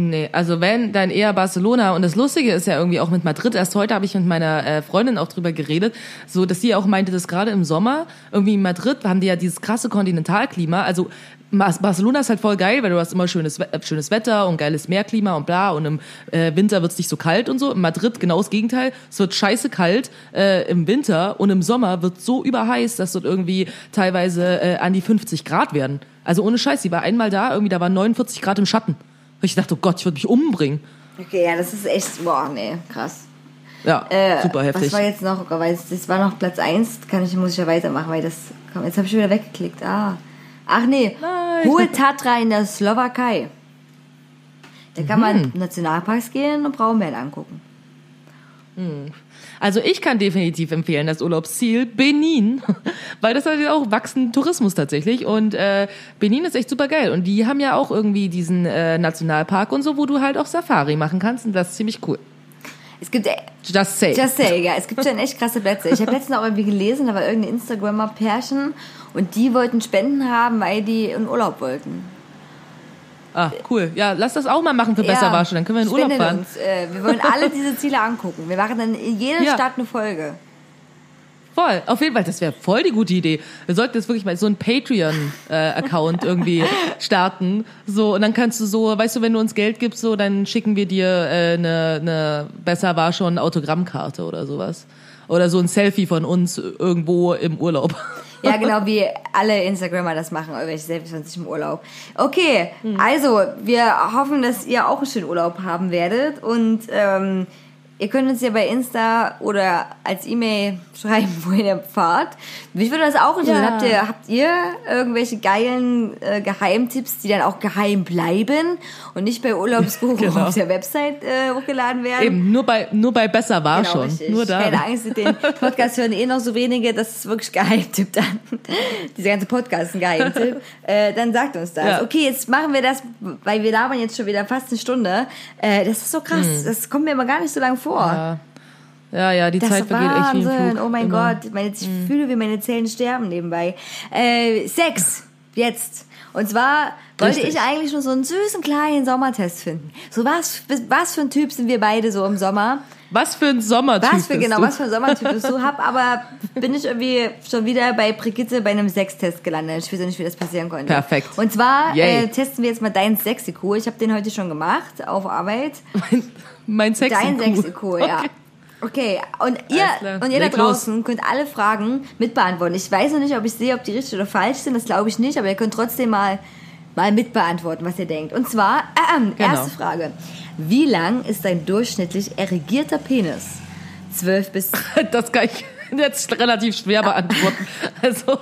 Nee, also wenn, dann eher Barcelona. Und das Lustige ist ja irgendwie auch mit Madrid. Erst heute habe ich mit meiner äh, Freundin auch drüber geredet, so dass sie auch meinte, dass gerade im Sommer irgendwie in Madrid haben die ja dieses krasse Kontinentalklima. Also Barcelona ist halt voll geil, weil du hast immer schönes, äh, schönes Wetter und geiles Meerklima und bla. Und im äh, Winter wird's nicht so kalt und so. In Madrid genau das Gegenteil. Es wird scheiße kalt äh, im Winter und im Sommer wird so überheiß, dass dort irgendwie teilweise äh, an die 50 Grad werden. Also ohne Scheiß, sie war einmal da, irgendwie da waren 49 Grad im Schatten. Und ich dachte, oh Gott, ich würde mich umbringen. Okay, ja, das ist echt, boah, nee, krass. Ja, Äh, super heftig. Was war jetzt noch? Weil es- das war noch Platz eins. kann ich, muss ich ja weitermachen, weil das, komm, jetzt habe ich schon wieder weggeklickt. Ah. Ach nee, Nein. Hohe Tatra in der Slowakei. Da kann Mhm. man in Nationalparks gehen und Braunbären angucken. Also ich kann definitiv empfehlen, das Urlaubsziel Benin, weil das hat ja auch wachsenden Tourismus tatsächlich und äh, Benin ist echt super geil und die haben ja auch irgendwie diesen äh, Nationalpark und so, wo du halt auch Safari machen kannst und das ist ziemlich cool. Es gibt, äh, Just say. just say, ja, es gibt schon echt krasse Plätze. Ich habe letztens auch irgendwie gelesen, da war irgendein Instagrammer-Pärchen und die wollten Spenden haben, weil die in Urlaub wollten. Ah, cool. Ja, lass das auch mal machen für besser Wasche, dann können wir in Urlaub fahren. Uns. Äh, wir wollen alle diese Ziele angucken. Wir machen dann in jeder Ja. Stadt eine Folge. Voll, auf jeden Fall, das wäre voll die gute Idee. Wir sollten jetzt wirklich mal so einen Patreon-Account irgendwie starten. So, und dann kannst du so, weißt du, wenn du uns Geld gibst, so, dann schicken wir dir äh, eine, eine besser war schon Autogrammkarte oder sowas. Oder so ein Selfie von uns irgendwo im Urlaub. Ja, genau, wie alle Instagrammer das machen, irgendwelche Selfies von sich im Urlaub. Okay, also, wir hoffen, dass ihr auch einen schönen Urlaub haben werdet und ähm, ihr könnt uns ja bei Insta oder als E-Mail schreiben, wohin ihr fahrt. Mich würde das auch interessieren. Ja. Habt, ihr, habt ihr irgendwelche geilen äh, Geheimtipps, die dann auch geheim bleiben und nicht bei Urlaubsguru Genau. auf der Website äh, hochgeladen werden? Eben, nur bei, nur bei besser war Genau, schon. richtig. Nur da. Keine Angst, den Podcast hören eh noch so wenige, das ist wirklich Geheimtipp dann. Dieser ganze Podcast ist ein Geheimtipp. äh, dann sagt uns das. Ja. Okay, jetzt machen wir das, weil wir labern jetzt schon wieder fast eine Stunde. Äh, das ist so krass, das kommt mir immer gar nicht so lang vor. Hm. Ja. Ja, ja, die Das Zeit vergeht echt wie im Wahnsinn. Flug. Oh mein Immer. Gott, meine, ich fühle, wie meine Zellen sterben nebenbei. Äh, Sex, jetzt. Und zwar wollte Richtig. ich eigentlich nur so einen süßen kleinen Sommertest finden. So was, was für ein Typ sind wir beide so im Sommer? Was für ein Sommertyp Was für genau, du? was für ein Sommertyp bist du? Hab aber bin ich irgendwie schon wieder bei Brigitte bei einem Sextest gelandet. Ich weiß nicht, wie das passieren konnte. Perfekt. Und zwar äh, testen wir jetzt mal dein Sexiko. Ich habe den heute schon gemacht auf Arbeit. Mein, mein Sexy Dein Kuh. Sexiko, ja. Okay, und ihr, und ihr da Leg los. draußen könnt alle Fragen mitbeantworten. Ich weiß noch nicht, ob ich sehe, ob die richtig oder falsch sind, das glaube ich nicht, aber ihr könnt trotzdem mal, mal mitbeantworten, was ihr denkt. Und zwar, äh, äh, Genau. erste Frage. Wie lang ist dein durchschnittlich erregierter Penis? 12 bis Das kann ich jetzt relativ schwer beantworten. Also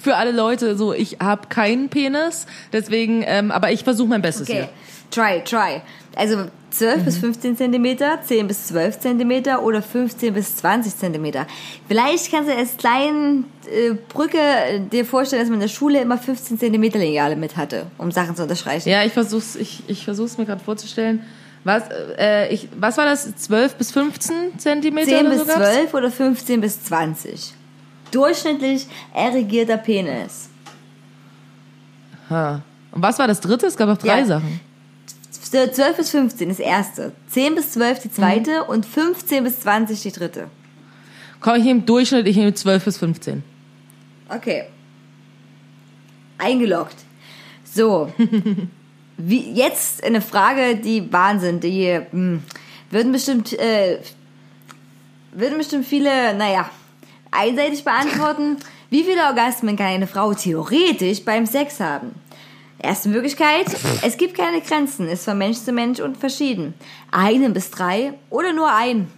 für alle Leute, so ich habe keinen Penis, deswegen, ähm, aber ich versuche mein Bestes Okay, hier. try, try. Also 12 Mhm. bis 15 Zentimeter, 10 bis 12 Zentimeter oder 15 bis 20 Zentimeter. Vielleicht kannst du als kleine äh, Brücke äh, dir vorstellen, dass man in der Schule immer 15 Zentimeter Lineale mit hatte, um Sachen zu unterstreichen. Ja, ich versuch's, ich, ich versuch's mir gerade vorzustellen. Was, äh, ich, was war das? 12 bis 15 Zentimeter 10 oder bis so gab's? 12 oder 15 bis 20. Durchschnittlich erregierter Penis. Ha. Und was war das dritte? Es gab auch drei Ja. Sachen. 12 bis 15 das erste, 10 bis 12 die zweite Mhm. und 15 bis 20 die dritte. Komm, ich nehme Durchschnitt, ich nehme 12 bis 15. Okay. Eingeloggt. So. Wie, jetzt eine Frage, die Wahnsinn, die hm, würden bestimmt, äh, würden bestimmt viele, naja, einseitig beantworten. Wie viele Orgasmen kann eine Frau theoretisch beim Sex haben? Erste Möglichkeit, es gibt keine Grenzen, ist von Mensch zu Mensch und verschieden. Einen bis drei oder nur ein.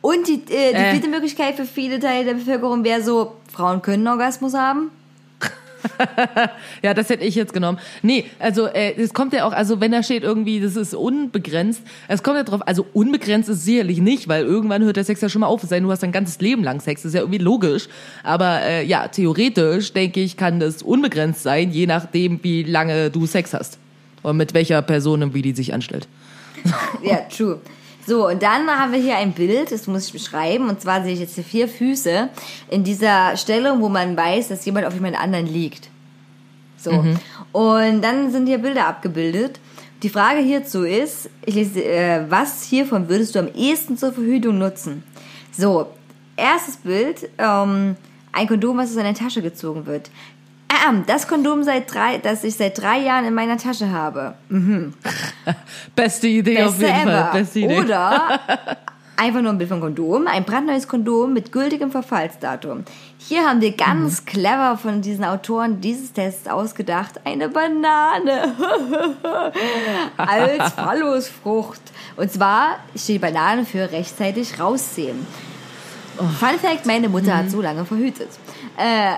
Und die, äh, die Äh. vierte Möglichkeit für viele Teile der Bevölkerung wäre so, Frauen können Orgasmus haben. Ja, das hätte ich jetzt genommen. Nee, also äh, es kommt ja auch, also wenn da steht irgendwie, das ist unbegrenzt, es kommt ja drauf, also unbegrenzt ist sicherlich nicht, weil irgendwann hört der Sex ja schon mal auf, es sei denn, du hast dein ganzes Leben lang Sex, das ist ja irgendwie logisch. Aber äh, ja, theoretisch, denke ich, kann das unbegrenzt sein, je nachdem, wie lange du Sex hast. Und mit welcher Person und wie die sich anstellt. Ja, true. So, und dann haben wir hier ein Bild, das muss ich beschreiben. Und zwar sehe ich jetzt hier vier Füße in dieser Stellung, wo man weiß, dass jemand auf jemand anderen liegt. So. Und dann sind hier Bilder abgebildet. Die Frage hierzu ist, ich lese, äh, was hiervon würdest du am ehesten zur Verhütung nutzen? So, erstes Bild, ähm, ein Kondom, was aus einer Tasche gezogen wird. Ähm, das Kondom, seit drei, das ich seit drei Jahren in meiner Tasche habe. Beste Idee auf Beste jeden ever. Fall. Beste Idee. Oder einfach nur ein Bild von Kondom, ein brandneues Kondom mit gültigem Verfallsdatum. Hier haben wir Mhm. ganz clever von diesen Autoren dieses Tests ausgedacht, eine Banane als Phallusfrucht. Und zwar steht die Banane für rechtzeitig rausziehen. Oh. Fun Fact, meine Mutter hat so lange verhütet. Äh,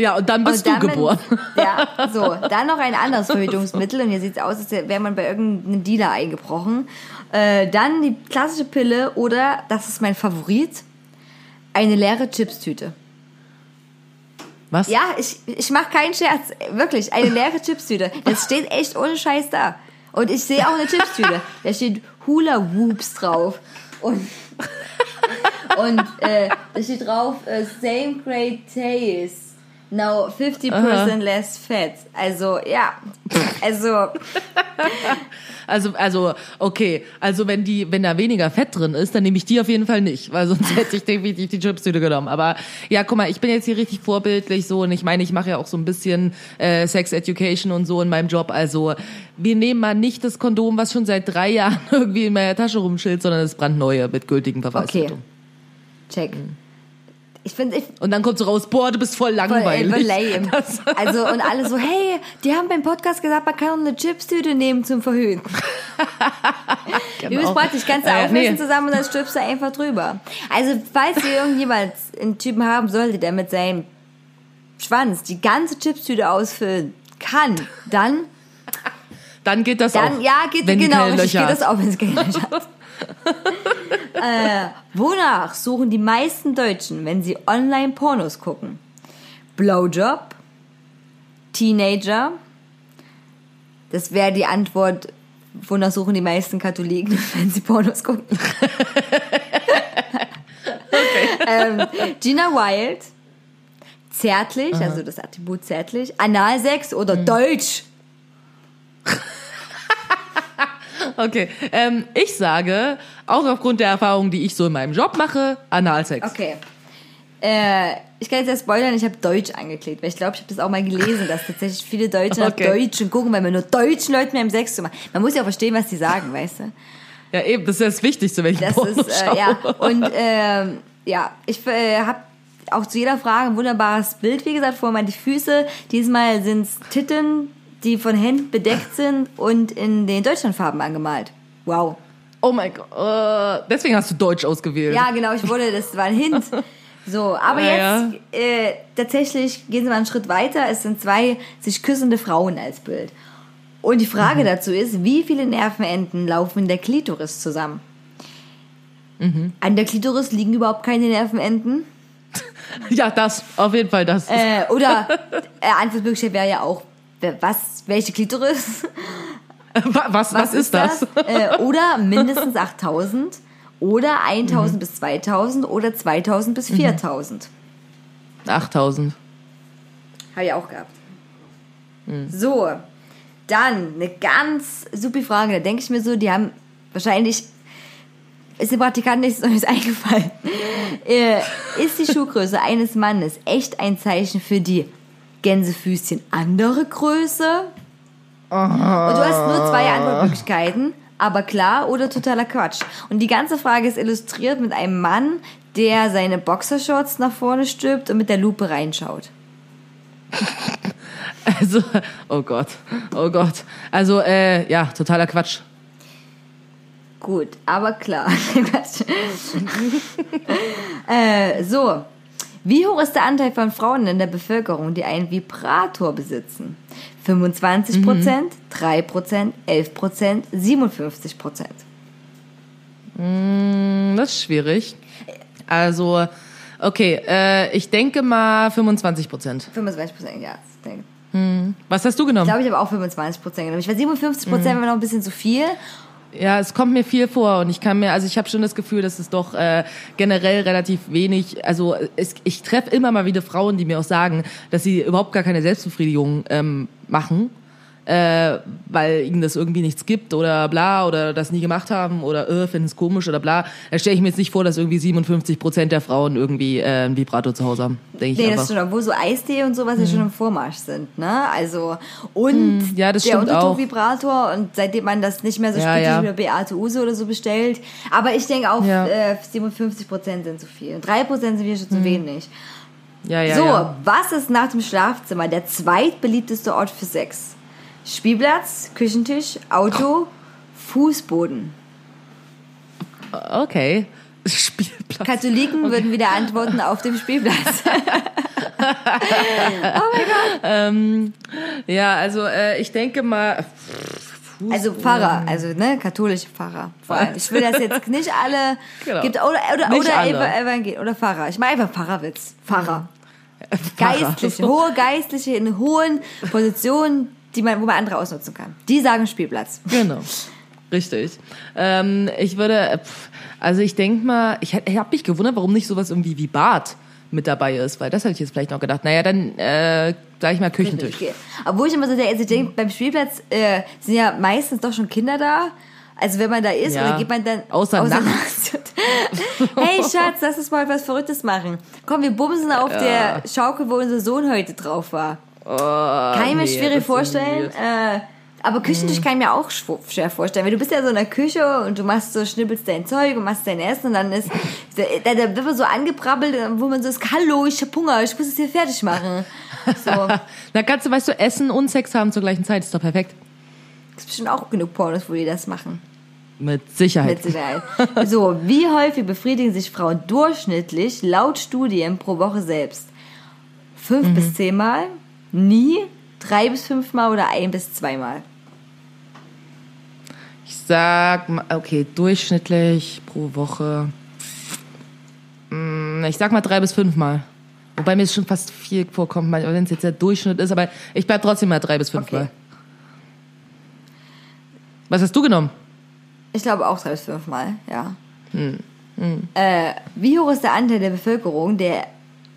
Ja, und dann bist und du dann, geboren. Wenn, ja, so. Dann noch ein anderes Verhütungsmittel. Und hier sieht es aus, als wäre man bei irgendeinem Dealer eingebrochen. Äh, dann die klassische Pille oder, das ist mein Favorit, eine leere Chipstüte. Was? Ja, ich, ich mache keinen Scherz. Wirklich, eine leere Chipstüte. Das steht echt ohne Scheiß da. Und ich sehe auch eine Chipstüte. Da steht Hula Whoops drauf. Und, und äh, da steht drauf, äh, same great taste. Now 50% less fat. Also, ja. Also, Also, also, okay. Also, wenn die, wenn da weniger Fett drin ist, dann nehme ich die auf jeden Fall nicht, weil sonst hätte ich definitiv die Chipstüte genommen. Aber ja, guck mal, ich bin jetzt hier richtig vorbildlich so und ich meine, ich mache ja auch so ein bisschen äh, Sex Education und so in meinem Job. Also, wir nehmen mal nicht das Kondom, was schon seit drei Jahren irgendwie in meiner Tasche rumschillt, sondern das brandneue mit gültigem okay. Verfallsdatum. Check. Ich finde, ich, Und dann kommt so raus, boah, du bist voll Voll, langweilig. voll lame. Das- Also, und alle so, hey, die haben beim Podcast gesagt, man kann eine Chipstüte nehmen zum Verhöhen. Übelst praktisch, kannst du Äh, aufmessen nee. zusammen und dann stülpst du einfach drüber. Also, falls ihr irgendjemand einen Typen haben sollte, der mit seinem Schwanz die ganze Chipstüte ausfüllen kann, dann, Dann geht das dann, auch. ja, geht, genau, richtig, geht das auch, wenn es Löcher hat. äh, wonach suchen die meisten Deutschen, wenn sie online Pornos gucken? Blowjob? Teenager? Das wäre die Antwort, wonach suchen die meisten Katholiken, wenn sie Pornos gucken. ähm, Gina Wild? Zärtlich, also das Attribut zärtlich. Analsex oder Mhm. Deutsch? Okay, ähm, ich sage, auch aufgrund der Erfahrungen, die ich so in meinem Job mache, Analsex. Okay. Äh, ich kann jetzt ja spoilern, ich habe Deutsch angeklickt, weil ich glaube, ich habe das auch mal gelesen, dass tatsächlich viele Deutsche Okay. nach Deutschen gucken, weil man nur deutschen Leuten mehr im Sex zu machen. Man muss ja auch verstehen, was die sagen, weißt du? Ja, eben, das ist das Wichtigste, wenn ich Das Porno ist, äh, ja. Und ähm, ja, ich äh, habe auch zu jeder Frage ein wunderbares Bild, wie gesagt, vor meine Füße. Diesmal sind es Titten, die von Händen bedeckt sind und in den Deutschlandfarben angemalt. Wow. Oh mein Gott, äh, deswegen hast du Deutsch ausgewählt. Ja, genau, ich wurde, das war ein Hint. So, aber Ja, jetzt Äh, tatsächlich gehen Sie mal einen Schritt weiter. Es sind zwei sich küssende Frauen als Bild. Und die Frage dazu ist, wie viele Nervenenden laufen in der Klitoris zusammen? An der Klitoris liegen überhaupt keine Nervenenden. Ja, das, auf jeden Fall das. Äh, oder äh, Antwortmöglichkeit wäre ja auch, was, welche Klitoris? Wa- Was, was, ist das? Äh, oder mindestens 8000 oder 1000 Mhm. bis 2000 oder 2000 bis 4000. 8000. Habe ich auch gehabt. Hm. So, dann eine ganz super Frage. Da denke ich mir so, die haben wahrscheinlich, ist dem Praktikanten nichts Neues eingefallen. Äh, ist die Schuhgröße eines Mannes echt ein Zeichen für die Gänsefüßchen andere Größe? Und du hast nur zwei Antwortmöglichkeiten, aber klar oder totaler Quatsch. Und die ganze Frage ist illustriert mit einem Mann, der seine Boxershorts nach vorne stülpt und mit der Lupe reinschaut. Also, oh Gott, oh Gott. Also, äh, ja, totaler Quatsch. Gut, aber klar. Äh, so, wie hoch ist der Anteil von Frauen in der Bevölkerung, die einen Vibrator besitzen? 25 Prozent, 3 Prozent, 11 Prozent, 57 Prozent. Hm, Das ist schwierig. Also, okay, äh, ich denke mal 25 Prozent. 25 Prozent, ja. ich. Was hast du Ich genommen? glaube, ich habe auch 25 Prozent genommen. Ich war 57 Prozent, war noch ein bisschen zu viel. Ja, es kommt mir viel vor und ich kann mir, also ich habe schon das Gefühl, dass es doch äh, generell relativ wenig, also es, ich treffe immer mal wieder Frauen, die mir auch sagen, dass sie überhaupt gar keine Selbstbefriedigung ähm, machen, äh, weil ihnen das irgendwie nichts gibt oder bla oder das nie gemacht haben oder äh, finden es komisch oder bla. Da stelle ich mir jetzt nicht vor, dass irgendwie 57 Prozent der Frauen irgendwie äh, ein Vibrator zu Hause haben. Denke ich Nee, das einfach. ist schon, obwohl so Eistee und sowas ja schon im Vormarsch sind, ne? Also, und Hm, ja, das der stimmt auch. Unterdruckvibrator und seitdem man das nicht mehr so Ja, ja. wie bei Beate Use oder so bestellt. Aber ich denke auch, Ja. äh, 57 Prozent sind zu viel. 3 Prozent sind wieder schon zu wenig. ja, ja, so, ja. was ist nach dem Schlafzimmer der zweitbeliebteste Ort für Sex? Spielplatz, Küchentisch, Auto, Fußboden. Okay. Spielplatz. Katholiken würden wieder antworten auf dem Spielplatz. Ja, also äh, ich denke mal. Also Pfarrer, also ne, katholische Pfarrer. Vor allem. Ich will das jetzt nicht alle Genau. gibt oder oder Nicht oder alle. Oder Pfarrer. Ich meine einfach Pfarrerwitz. Pfarrer. Pfarrer. Geistliche, hohe Geistliche in hohen Positionen, die man, wo man andere ausnutzen kann. Die sagen Spielplatz. Genau. Richtig. Ähm, ich würde, also ich denke mal, ich, ich habe mich gewundert, warum nicht sowas irgendwie wie Bad mit dabei ist, weil das hätte ich jetzt vielleicht noch gedacht. Naja, dann äh, sag ich mal Küchentisch. Okay. Obwohl ich immer so denke, also ich denke, beim Spielplatz äh, sind ja meistens doch schon Kinder da. Also wenn man da ist, Ja. oder geht man dann Außer nachts. hey Schatz, lass uns mal was Verrücktes machen. Komm, wir bumsen auf der Schaukel, wo unser Sohn heute drauf war. Oh, Kann ich mir nee, schwierig vorstellen. Äh, aber Küchentisch kann ich mir auch schw- schwer vorstellen. Weil du bist ja so in der Küche und du machst so, schnippelst dein Zeug und machst dein Essen und dann ist, da, da wird man so angebrabbelt, wo man so ist, hallo, ich hab Hunger, ich muss es hier fertig machen. So, Na kannst du, weißt du, Essen und Sex haben zur gleichen Zeit, ist doch perfekt. es bestimmt auch genug Pornos, wo die das machen. Mit Sicherheit. Mit Sicherheit. So, wie häufig befriedigen sich Frauen durchschnittlich laut Studien pro Woche selbst? Fünf Mhm. bis zehnmal? Nie? Drei bis fünfmal oder ein bis zweimal? Ich sag mal, okay, durchschnittlich pro Woche. Mm, Ich sag mal drei bis fünfmal. Wobei mir es schon fast viel vorkommt, wenn es jetzt der Durchschnitt ist, aber ich bleib trotzdem mal drei bis fünfmal. Okay. Was hast du genommen? Ich glaube auch drei bis fünfmal, ja. Hm. Äh, wie hoch ist der Anteil der Bevölkerung, der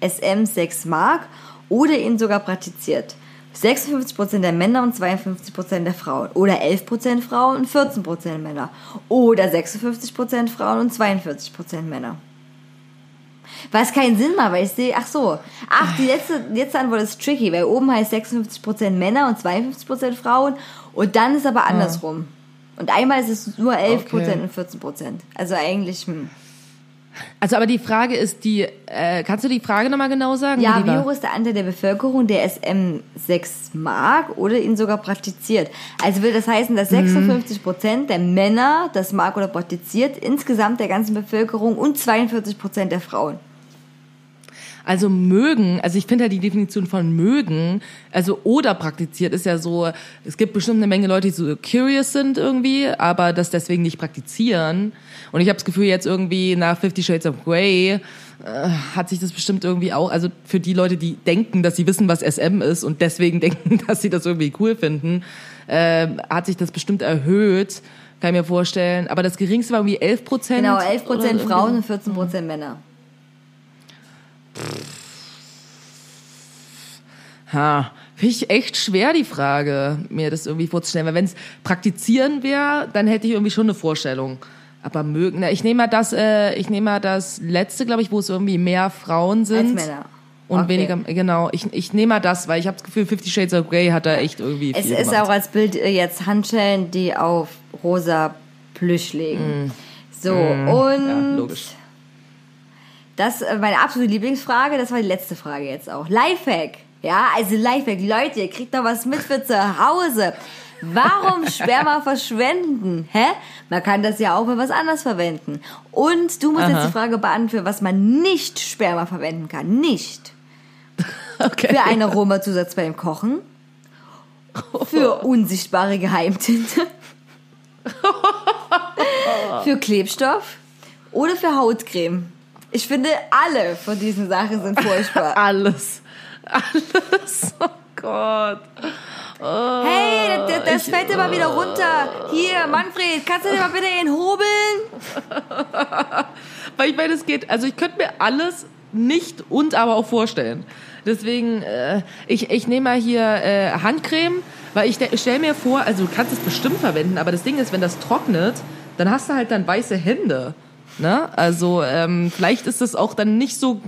SM6 mag oder ihn sogar praktiziert? 56% der Männer und 52% der Frauen. Oder 11% Frauen und 14% Männer. Oder 56% Frauen und 42% Männer. Was keinen Sinn macht, weil ich sehe, ach so, ach, die letzte, die letzte Antwort ist tricky, weil oben heißt 56% Männer und 52% Frauen und dann ist aber andersrum. Und einmal ist es nur 11% Okay. und 14%. Also eigentlich, hm. Also, aber die Frage ist die, äh, kannst du die Frage nochmal genau sagen? Ja, wie hoch ist der Anteil der Bevölkerung, der SM6 mag oder ihn sogar praktiziert? Also will das heißen, dass 56% der Männer das mag oder praktiziert, insgesamt der ganzen Bevölkerung und 42% der Frauen. Also mögen, also ich finde ja die Definition von mögen, also oder praktiziert ist ja so, es gibt bestimmt eine Menge Leute, die so curious sind irgendwie, aber das deswegen nicht praktizieren. Und ich habe das Gefühl, jetzt irgendwie nach Fifty Shades of Grey äh, hat sich das bestimmt irgendwie auch, also für die Leute, die denken, dass sie wissen, was SM ist und deswegen denken, dass sie das irgendwie cool finden, äh, hat sich das bestimmt erhöht, kann ich mir vorstellen. Aber das geringste war irgendwie 11 Prozent. Genau, 11 Prozent Frauen und 14 Prozent Männer. Ha, finde ich echt schwer, die Frage, mir das irgendwie vorzustellen. Weil wenn es praktizieren wäre, dann hätte ich irgendwie schon eine Vorstellung. Aber mögen, na, ich nehme mal das, äh, ich nehme mal das letzte, glaube ich, wo es irgendwie mehr Frauen sind. Als Männer. Und Okay. weniger, genau, ich, ich nehme mal das, weil ich habe das Gefühl, Fifty Shades of Grey hat da echt irgendwie Es ist gemacht. auch als Bild äh, jetzt Handschellen, die auf rosa Plüsch liegen. So, und Mm. ja, logisch. Das äh, meine absolute Lieblingsfrage, das war die letzte Frage jetzt auch. Lifehack. Ja, also Lifehack. Leute, ihr kriegt noch was mit für zu Hause. Warum Sperma verschwenden? Hä? Man kann das ja auch für was anderes verwenden. Und du musst jetzt Aha. die Frage beantworten, was man nicht Sperma verwenden kann. Nicht. Okay. Für einen Aromazusatz beim Kochen. Für unsichtbare Geheimtinte. für Klebstoff. Oder für Hautcreme. Ich finde, alle von diesen Sachen sind furchtbar. Alles. Alles. Oh Gott. Hey, das, das ich- fällt mal wieder runter. Hier, Manfred, kannst du dir mal bitte ihn hobeln? Weil ich meine, es geht, also ich könnte mir alles nicht und aber auch vorstellen. Deswegen, äh, ich, ich nehme mal hier äh, Handcreme, weil ich, ich stelle mir vor, also du kannst es bestimmt verwenden, aber das Ding ist, wenn das trocknet, dann hast du halt dann weiße Hände. Ne? Also ähm, vielleicht ist das auch dann nicht so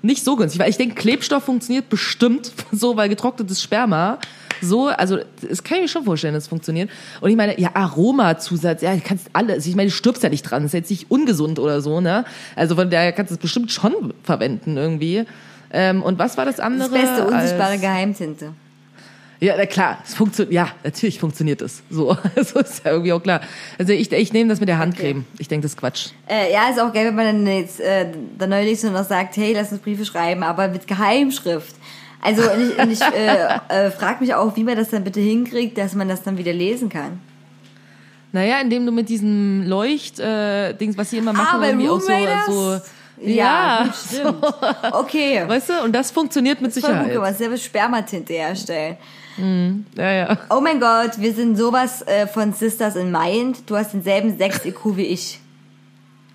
nicht so günstig, weil ich denke, Klebstoff funktioniert bestimmt so, weil getrocknetes Sperma so, also das kann ich mir schon vorstellen, dass es funktioniert. Und ich meine, ja, Aromazusatz, ja, du kannst alles, ich meine, du stirbst ja nicht dran, das ist jetzt nicht ungesund oder so, ne? Also von daher kannst du es bestimmt schon verwenden irgendwie. Ähm, und was war das Das andere? beste, unsichtbare Geheimtinte. Ja, na klar, es funktioniert, ja, natürlich funktioniert es. So, so ist ja irgendwie auch klar. Also ich, ich nehme das mit der Handcreme. Ich denke, das ist Quatsch. Äh, ja, ist auch geil, wenn man dann jetzt äh, dann neulich so noch sagt, hey, lass uns Briefe schreiben, aber mit Geheimschrift. Also und ich, und ich äh, äh, frage mich auch, wie man das dann bitte hinkriegt, dass man das dann wieder lesen kann. Naja, indem du mit diesem Leucht, äh, was sie immer machen, Ah, irgendwie auch so, so Ja, gut, stimmt. Okay. Weißt du, und das funktioniert mit gut Sicherheit. gemacht, selber Spermatinte herstellen. Ja, ja. Oh mein Gott, wir sind sowas äh, von Sisters in Mind. Du hast denselben 6 IQ wie ich.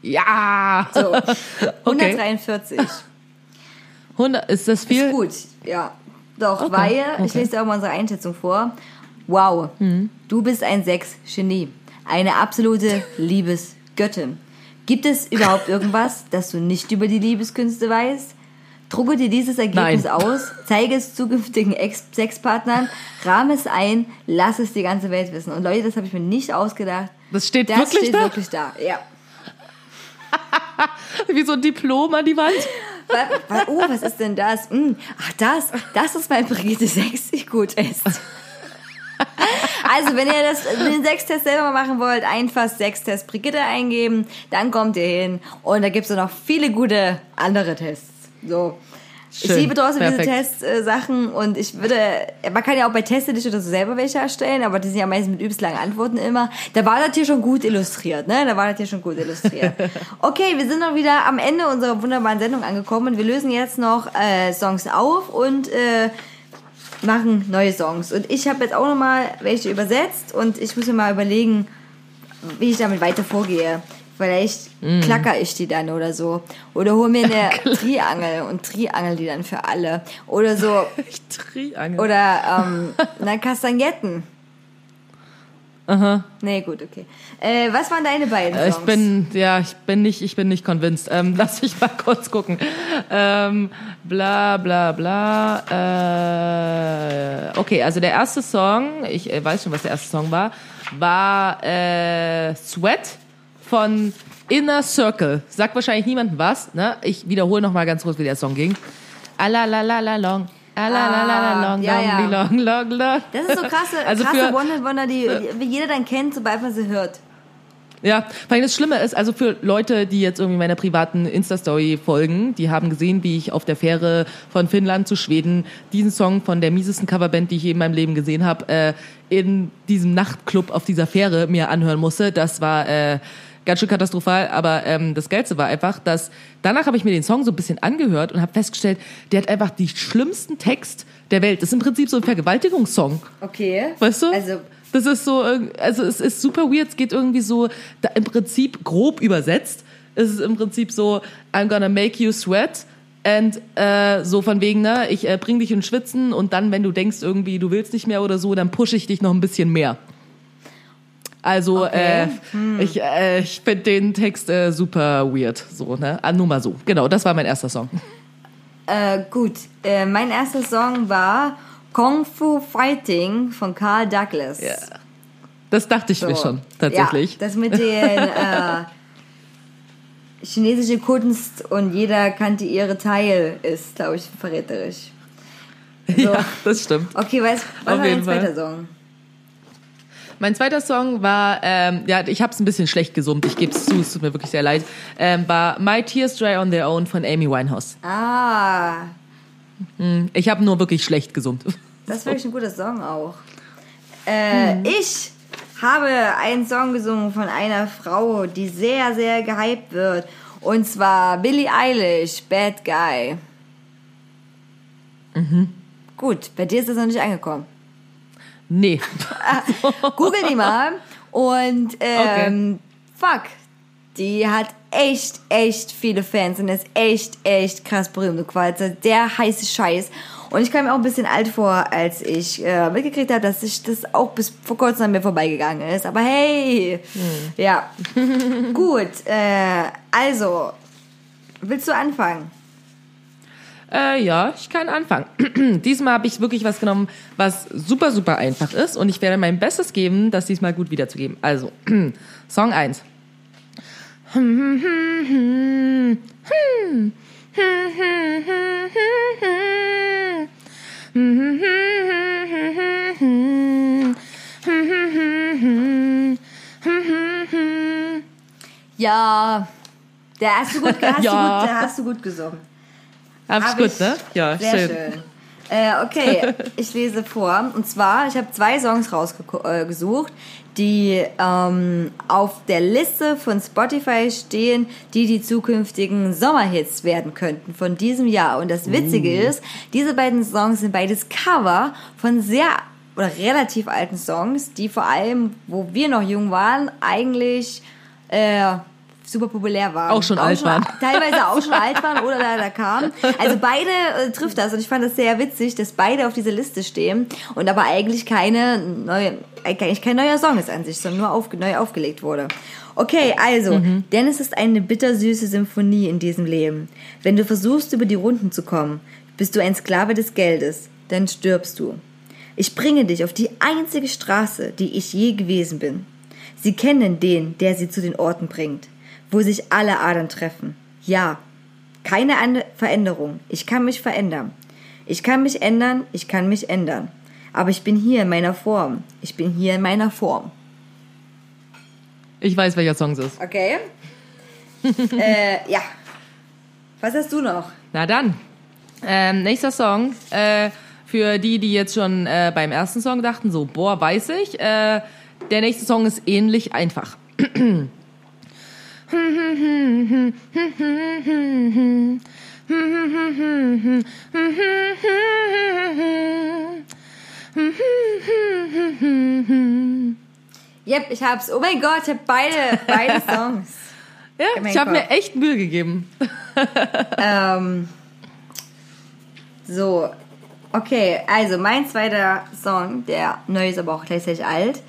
Ja! So, Okay. 143. 100, ist das viel? Ist gut, ja. Doch, Okay, weil, ich okay. lese dir auch mal unsere Einschätzung vor. Wow, Hm. du bist ein Sex-Genie. Eine absolute Liebesgöttin. Gibt es überhaupt irgendwas, das du nicht über die Liebeskünste weißt? Drucke dir dieses Ergebnis Nein. aus, zeige es zukünftigen Ex Sexpartnern, rahme es ein, lass es die ganze Welt wissen. Und Leute, das habe ich mir nicht ausgedacht. Das steht Das wirklich steht da? wirklich da, ja. Wie so ein Diplom an die Wand. Wa- wa- Oh, was ist denn das? Hm, Ach, das, das ist mein Brigitte 60 gut ist. Also, wenn ihr das, den Sextest selber machen wollt, einfach Sextest Brigitte eingeben, dann kommt ihr hin. Und da gibt's auch noch viele gute andere Tests. So. Ich Schön, liebe trotzdem diese perfekt. Testsachen und ich würde, man kann ja auch bei Teste dich oder so selber welche erstellen, aber die sind ja meistens mit übelst langen Antworten immer. Da war das hier schon gut illustriert, ne? Da war das hier schon gut illustriert. Okay, wir sind noch wieder am Ende unserer wunderbaren Sendung angekommen. Wir lösen jetzt noch äh, Songs auf und äh, machen neue Songs. Und ich habe jetzt auch noch mal welche übersetzt und ich muss mir mal überlegen, wie ich damit weiter vorgehe. Vielleicht Mm. klacker ich die dann oder so. Oder hol mir eine Triangel und triangel die dann für alle. Oder so. Ich Triangel. Oder ähm, na, Kastagnetten. Aha. Nee, gut, okay. Äh, was waren deine beiden Äh, Songs? Ich bin, ja, ich bin nicht, ich bin nicht convinced. Ähm, lass mich mal kurz gucken. Ähm, bla, bla, bla. Äh, okay, also der erste Song, ich äh, weiß schon, was der erste Song war, war äh, Sweat von Inner Circle. Sagt wahrscheinlich niemandem was. Ne? Ich wiederhole noch mal ganz kurz, wie der Song ging. Alalalala long. Alalalala long, ja, long, ja. long, long, long. Das ist so krasse, Also krasse für- One-Hit-Wonder, die wie jeder dann kennt, sobald man sie hört. Ja, weil das Schlimme ist, also für Leute, die jetzt irgendwie meiner privaten Insta-Story folgen, die haben gesehen, wie ich auf der Fähre von Finnland zu Schweden diesen Song von der miesesten Coverband, die ich je in meinem Leben gesehen habe, äh, in diesem Nachtclub auf dieser Fähre mir anhören musste. Das war äh, ganz schön katastrophal, aber ähm, das Geilste war einfach, dass danach habe ich mir den Song so ein bisschen angehört und habe festgestellt, der hat einfach die schlimmsten Text der Welt. Das ist im Prinzip so ein Vergewaltigungssong. Okay. Weißt du? Also, Das ist so, irg- also es ist super weird, es geht irgendwie so, da im Prinzip grob übersetzt, ist es im Prinzip so, I'm gonna make you sweat and äh, so von wegen, ne, ich äh, bring dich in Schwitzen und dann, wenn du denkst irgendwie, du willst nicht mehr oder so, dann pushe ich dich noch ein bisschen mehr. Also Okay. äh, ich, äh, ich finde den Text äh, super weird, so, ne, ah, nur mal so. Genau, das war mein erster Song. äh, gut. Äh, mein erster Song war Kung Fu Fighting von Carl Douglas. Ja. Das dachte ich mir schon, tatsächlich. Ja, das mit den äh, chinesische Kunst und jeder kannte ihre Teil ist, glaube ich, verräterisch. ja, das stimmt. Okay, was, was Auf war dein jeden Fall. zweiter Song? Mein zweiter Song war, ähm, ja, ich habe es ein bisschen schlecht gesummt, ich gebe es zu, es tut mir wirklich sehr leid, ähm, war My Tears Dry on Their Own von Amy Winehouse. Ah, Ich habe nur wirklich schlecht gesummt. das ist wirklich ein guter Song auch. Äh, Ich habe einen Song gesungen von einer Frau, die sehr, sehr gehypt wird. Und zwar Billie Eilish, Bad Guy. Gut, bei dir ist das noch nicht angekommen. Nee. Google die mal. Und ähm, fuck, die hat echt, echt viele Fans und ist echt, echt krass berühmt. Und quasi der heiße Scheiß. Und ich kam mir auch ein bisschen alt vor, als ich äh, mitgekriegt habe, dass ich das auch bis vor kurzem an mir vorbeigegangen ist. Aber hey, ja. Gut, äh, also, willst du anfangen? Äh, ja, ich kann anfangen. diesmal habe ich wirklich was genommen, was super, super einfach ist und ich werde mein Bestes geben, das diesmal gut wiederzugeben. Also, Song 1. Ja, der hast du gut, hast, Ja. du gut, der hast du gut gesungen. Hab's Hab gut, ne? Ja, Sehr schön. schön. Äh, okay, ich lese vor. Und zwar, ich habe zwei Songs rausgesucht, die ähm, auf der Liste von Spotify stehen, die die zukünftigen Sommerhits werden könnten von diesem Jahr. Und das Witzige Uh. ist, diese beiden Songs sind beides Cover von sehr oder relativ alten Songs, die vor allem, wo wir noch jung waren, eigentlich äh, super populär waren. Auch schon alt waren. Teilweise auch schon alt waren oder da, da kamen. Also beide äh, trifft das und ich fand das sehr witzig, dass beide auf dieser Liste stehen und aber eigentlich keine neue, eigentlich kein neuer Song ist an sich, sondern nur auf, neu aufgelegt wurde. Okay, also, denn es ist eine bittersüße Symphonie in diesem Leben. Wenn du versuchst, über die Runden zu kommen, bist du ein Sklave des Geldes, dann stirbst du. Ich bringe dich auf die einzige Straße, die ich je gewesen bin. Sie kennen den, der sie zu den Orten bringt, wo sich alle Adern treffen. Ja, keine Veränderung. Ich kann mich verändern. Ich kann mich ändern, ich kann mich ändern. Aber ich bin hier in meiner Form. Ich bin hier in meiner Form. Ich weiß, welcher Song es ist. Okay? äh, ja. Was hast du noch? Na dann. Ähm, nächster Song. Äh, für die, die jetzt schon äh, beim ersten Song dachten, so, boah, weiß ich. Äh, der nächste Song ist ähnlich einfach. Yep, ich hab's. Oh mein Gott, ich hab beide, beide Songs. Ja, meinem ich habe mir echt Mühe gegeben. ähm, so, okay, also mein zweiter Song, der neu ist, aber auch gleichzeitig alt.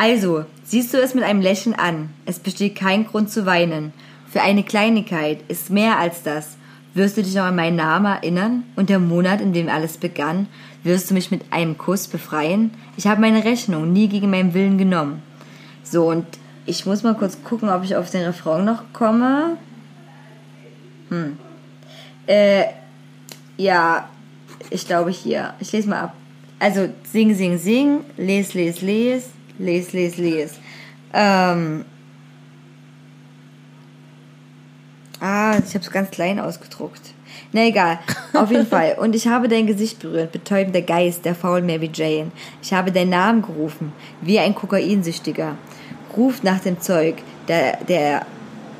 Also, siehst du es mit einem Lächeln an. Es besteht kein Grund zu weinen. Für eine Kleinigkeit ist mehr als das. Wirst du dich noch an meinen Namen erinnern und der Monat, in dem alles begann? Wirst du mich mit einem Kuss befreien? Ich habe meine Rechnung nie gegen meinen Willen genommen. So, und ich muss mal kurz gucken, ob ich auf den Refrain noch komme. Hm. Äh, ja, ich glaube hier. Ich lese mal ab. Also, sing, sing, sing, les, les, les, les, les, les. Ähm, ah, ich habe es ganz klein ausgedruckt. Na egal, auf jeden Fall. Und ich habe dein Gesicht berührt, betäubender Geist der faulen Mary Jane. Ich habe deinen Namen gerufen, wie ein Kokainsüchtiger. Ruft nach dem Zeug, der, der,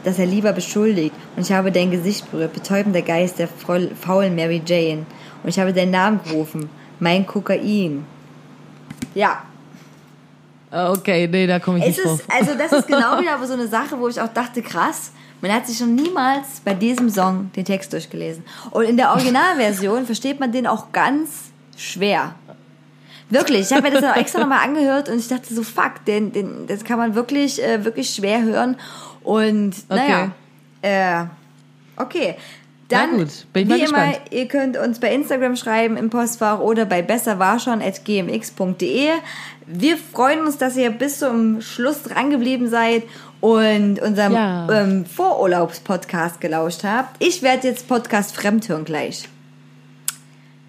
das er lieber beschuldigt. Und ich habe dein Gesicht berührt, betäubender Geist der faulen Mary Jane. Und ich habe deinen Namen gerufen, mein Kokain. Ja, Okay, nee, da komme ich es nicht ist, also das ist genau wieder so eine Sache, wo ich auch dachte, krass, man hat sich schon niemals bei diesem Song den Text durchgelesen. Und in der Originalversion versteht man den auch ganz schwer. Wirklich, ich habe mir das dann auch extra nochmal angehört und ich dachte so, fuck, den, den, das kann man wirklich, äh, wirklich schwer hören. Und naja, äh, okay. Dann, Na gut, bin ich mal wie immer, gespannt. ihr könnt uns bei Instagram schreiben im Postfach oder bei besserwarschon.gmx.de. Wir freuen uns, dass ihr bis zum Schluss dran geblieben seid und unserem Ja. ähm, Vorurlaubspodcast gelauscht habt. Ich werde jetzt Podcast fremd hören gleich.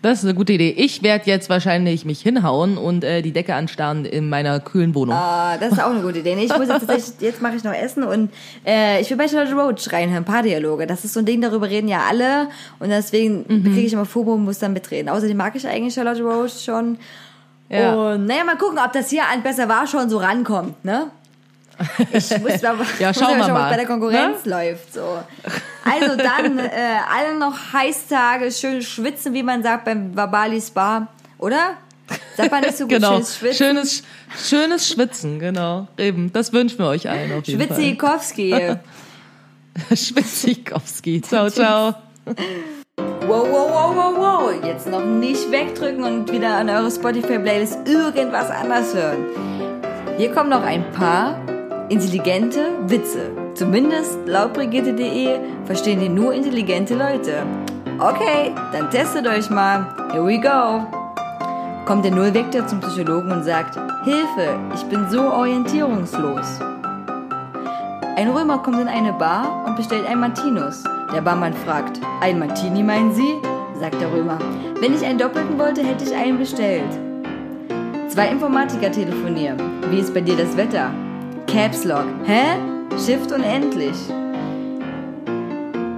Das ist eine gute Idee. Ich werde jetzt wahrscheinlich mich hinhauen und äh, die Decke anstarren in meiner kühlen Wohnung. Ah, das ist auch eine gute Idee. Nee, ich muss jetzt tatsächlich, jetzt mache ich noch Essen und äh, ich will bei Charlotte Roach reinhören, Paardialoge. Das ist so ein Ding, darüber reden ja alle und deswegen Mhm. kriege ich immer FOMO und muss dann mitreden. Außerdem mag ich eigentlich Charlotte Roach schon. Ja. Und naja, mal gucken, ob das hier an Besser war schon so rankommt, ne? Ich muss, aber, Ja, schauen wir mal, was bei der Konkurrenz läuft. So. Also dann äh, alle noch Heißtage, schön schwitzen, wie man sagt beim Wabali Spa, oder? Sagt man nicht so gut, genau. schönes Schwitzen. Schönes, schönes Schwitzen, genau. Eben, das wünschen wir euch allen auf jeden Schwitzikowski. Fall. Schwitzikowski. Ciao, ciao. Wow, wow, wow, wow, wow. Jetzt noch nicht wegdrücken und wieder an eure Spotify-Playlist irgendwas anders hören. Hier kommen noch ein paar intelligente Witze. Zumindest laut Brigitte.de verstehen die nur intelligente Leute. Okay, dann testet euch mal. Here we go. Kommt der Nullvektor zum Psychologen und sagt, Hilfe, ich bin so orientierungslos. Ein Römer kommt in eine Bar und bestellt ein Martinus. Der Barmann fragt, ein Martini meinen Sie? sagt der Römer. Wenn ich einen doppelten wollte, hätte ich einen bestellt. Zwei Informatiker telefonieren. Wie ist bei dir das Wetter? Caps Lock. Hä? Shift unendlich.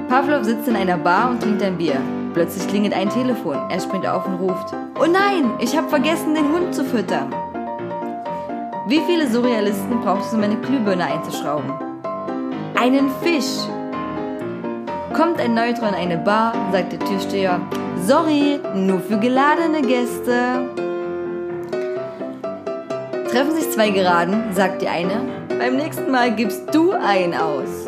Pavlov sitzt in einer Bar und trinkt ein Bier. Plötzlich klingelt ein Telefon. Er springt auf und ruft: Oh nein, ich habe vergessen, den Hund zu füttern. Wie viele Surrealisten brauchst du, um eine Glühbirne einzuschrauben? Einen Fisch. Kommt ein Neutron in eine Bar, sagt der Türsteher: Sorry, nur für geladene Gäste. Treffen sich zwei Geraden, sagt die eine. Beim nächsten Mal gibst du einen aus.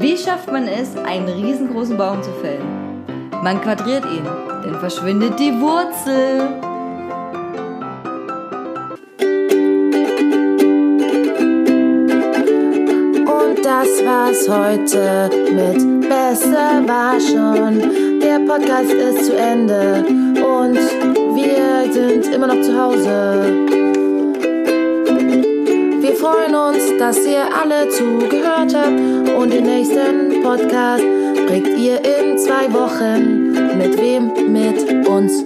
Wie schafft man es, einen riesengroßen Baum zu fällen? Man quadriert ihn, dann verschwindet die Wurzel. Und das war's heute mit Besser war schon. Der Podcast ist zu Ende und wir sind immer noch zu Hause. Wir freuen uns, dass ihr alle zugehört habt und den nächsten Podcast kriegt ihr in zwei Wochen. Mit wem? Mit uns.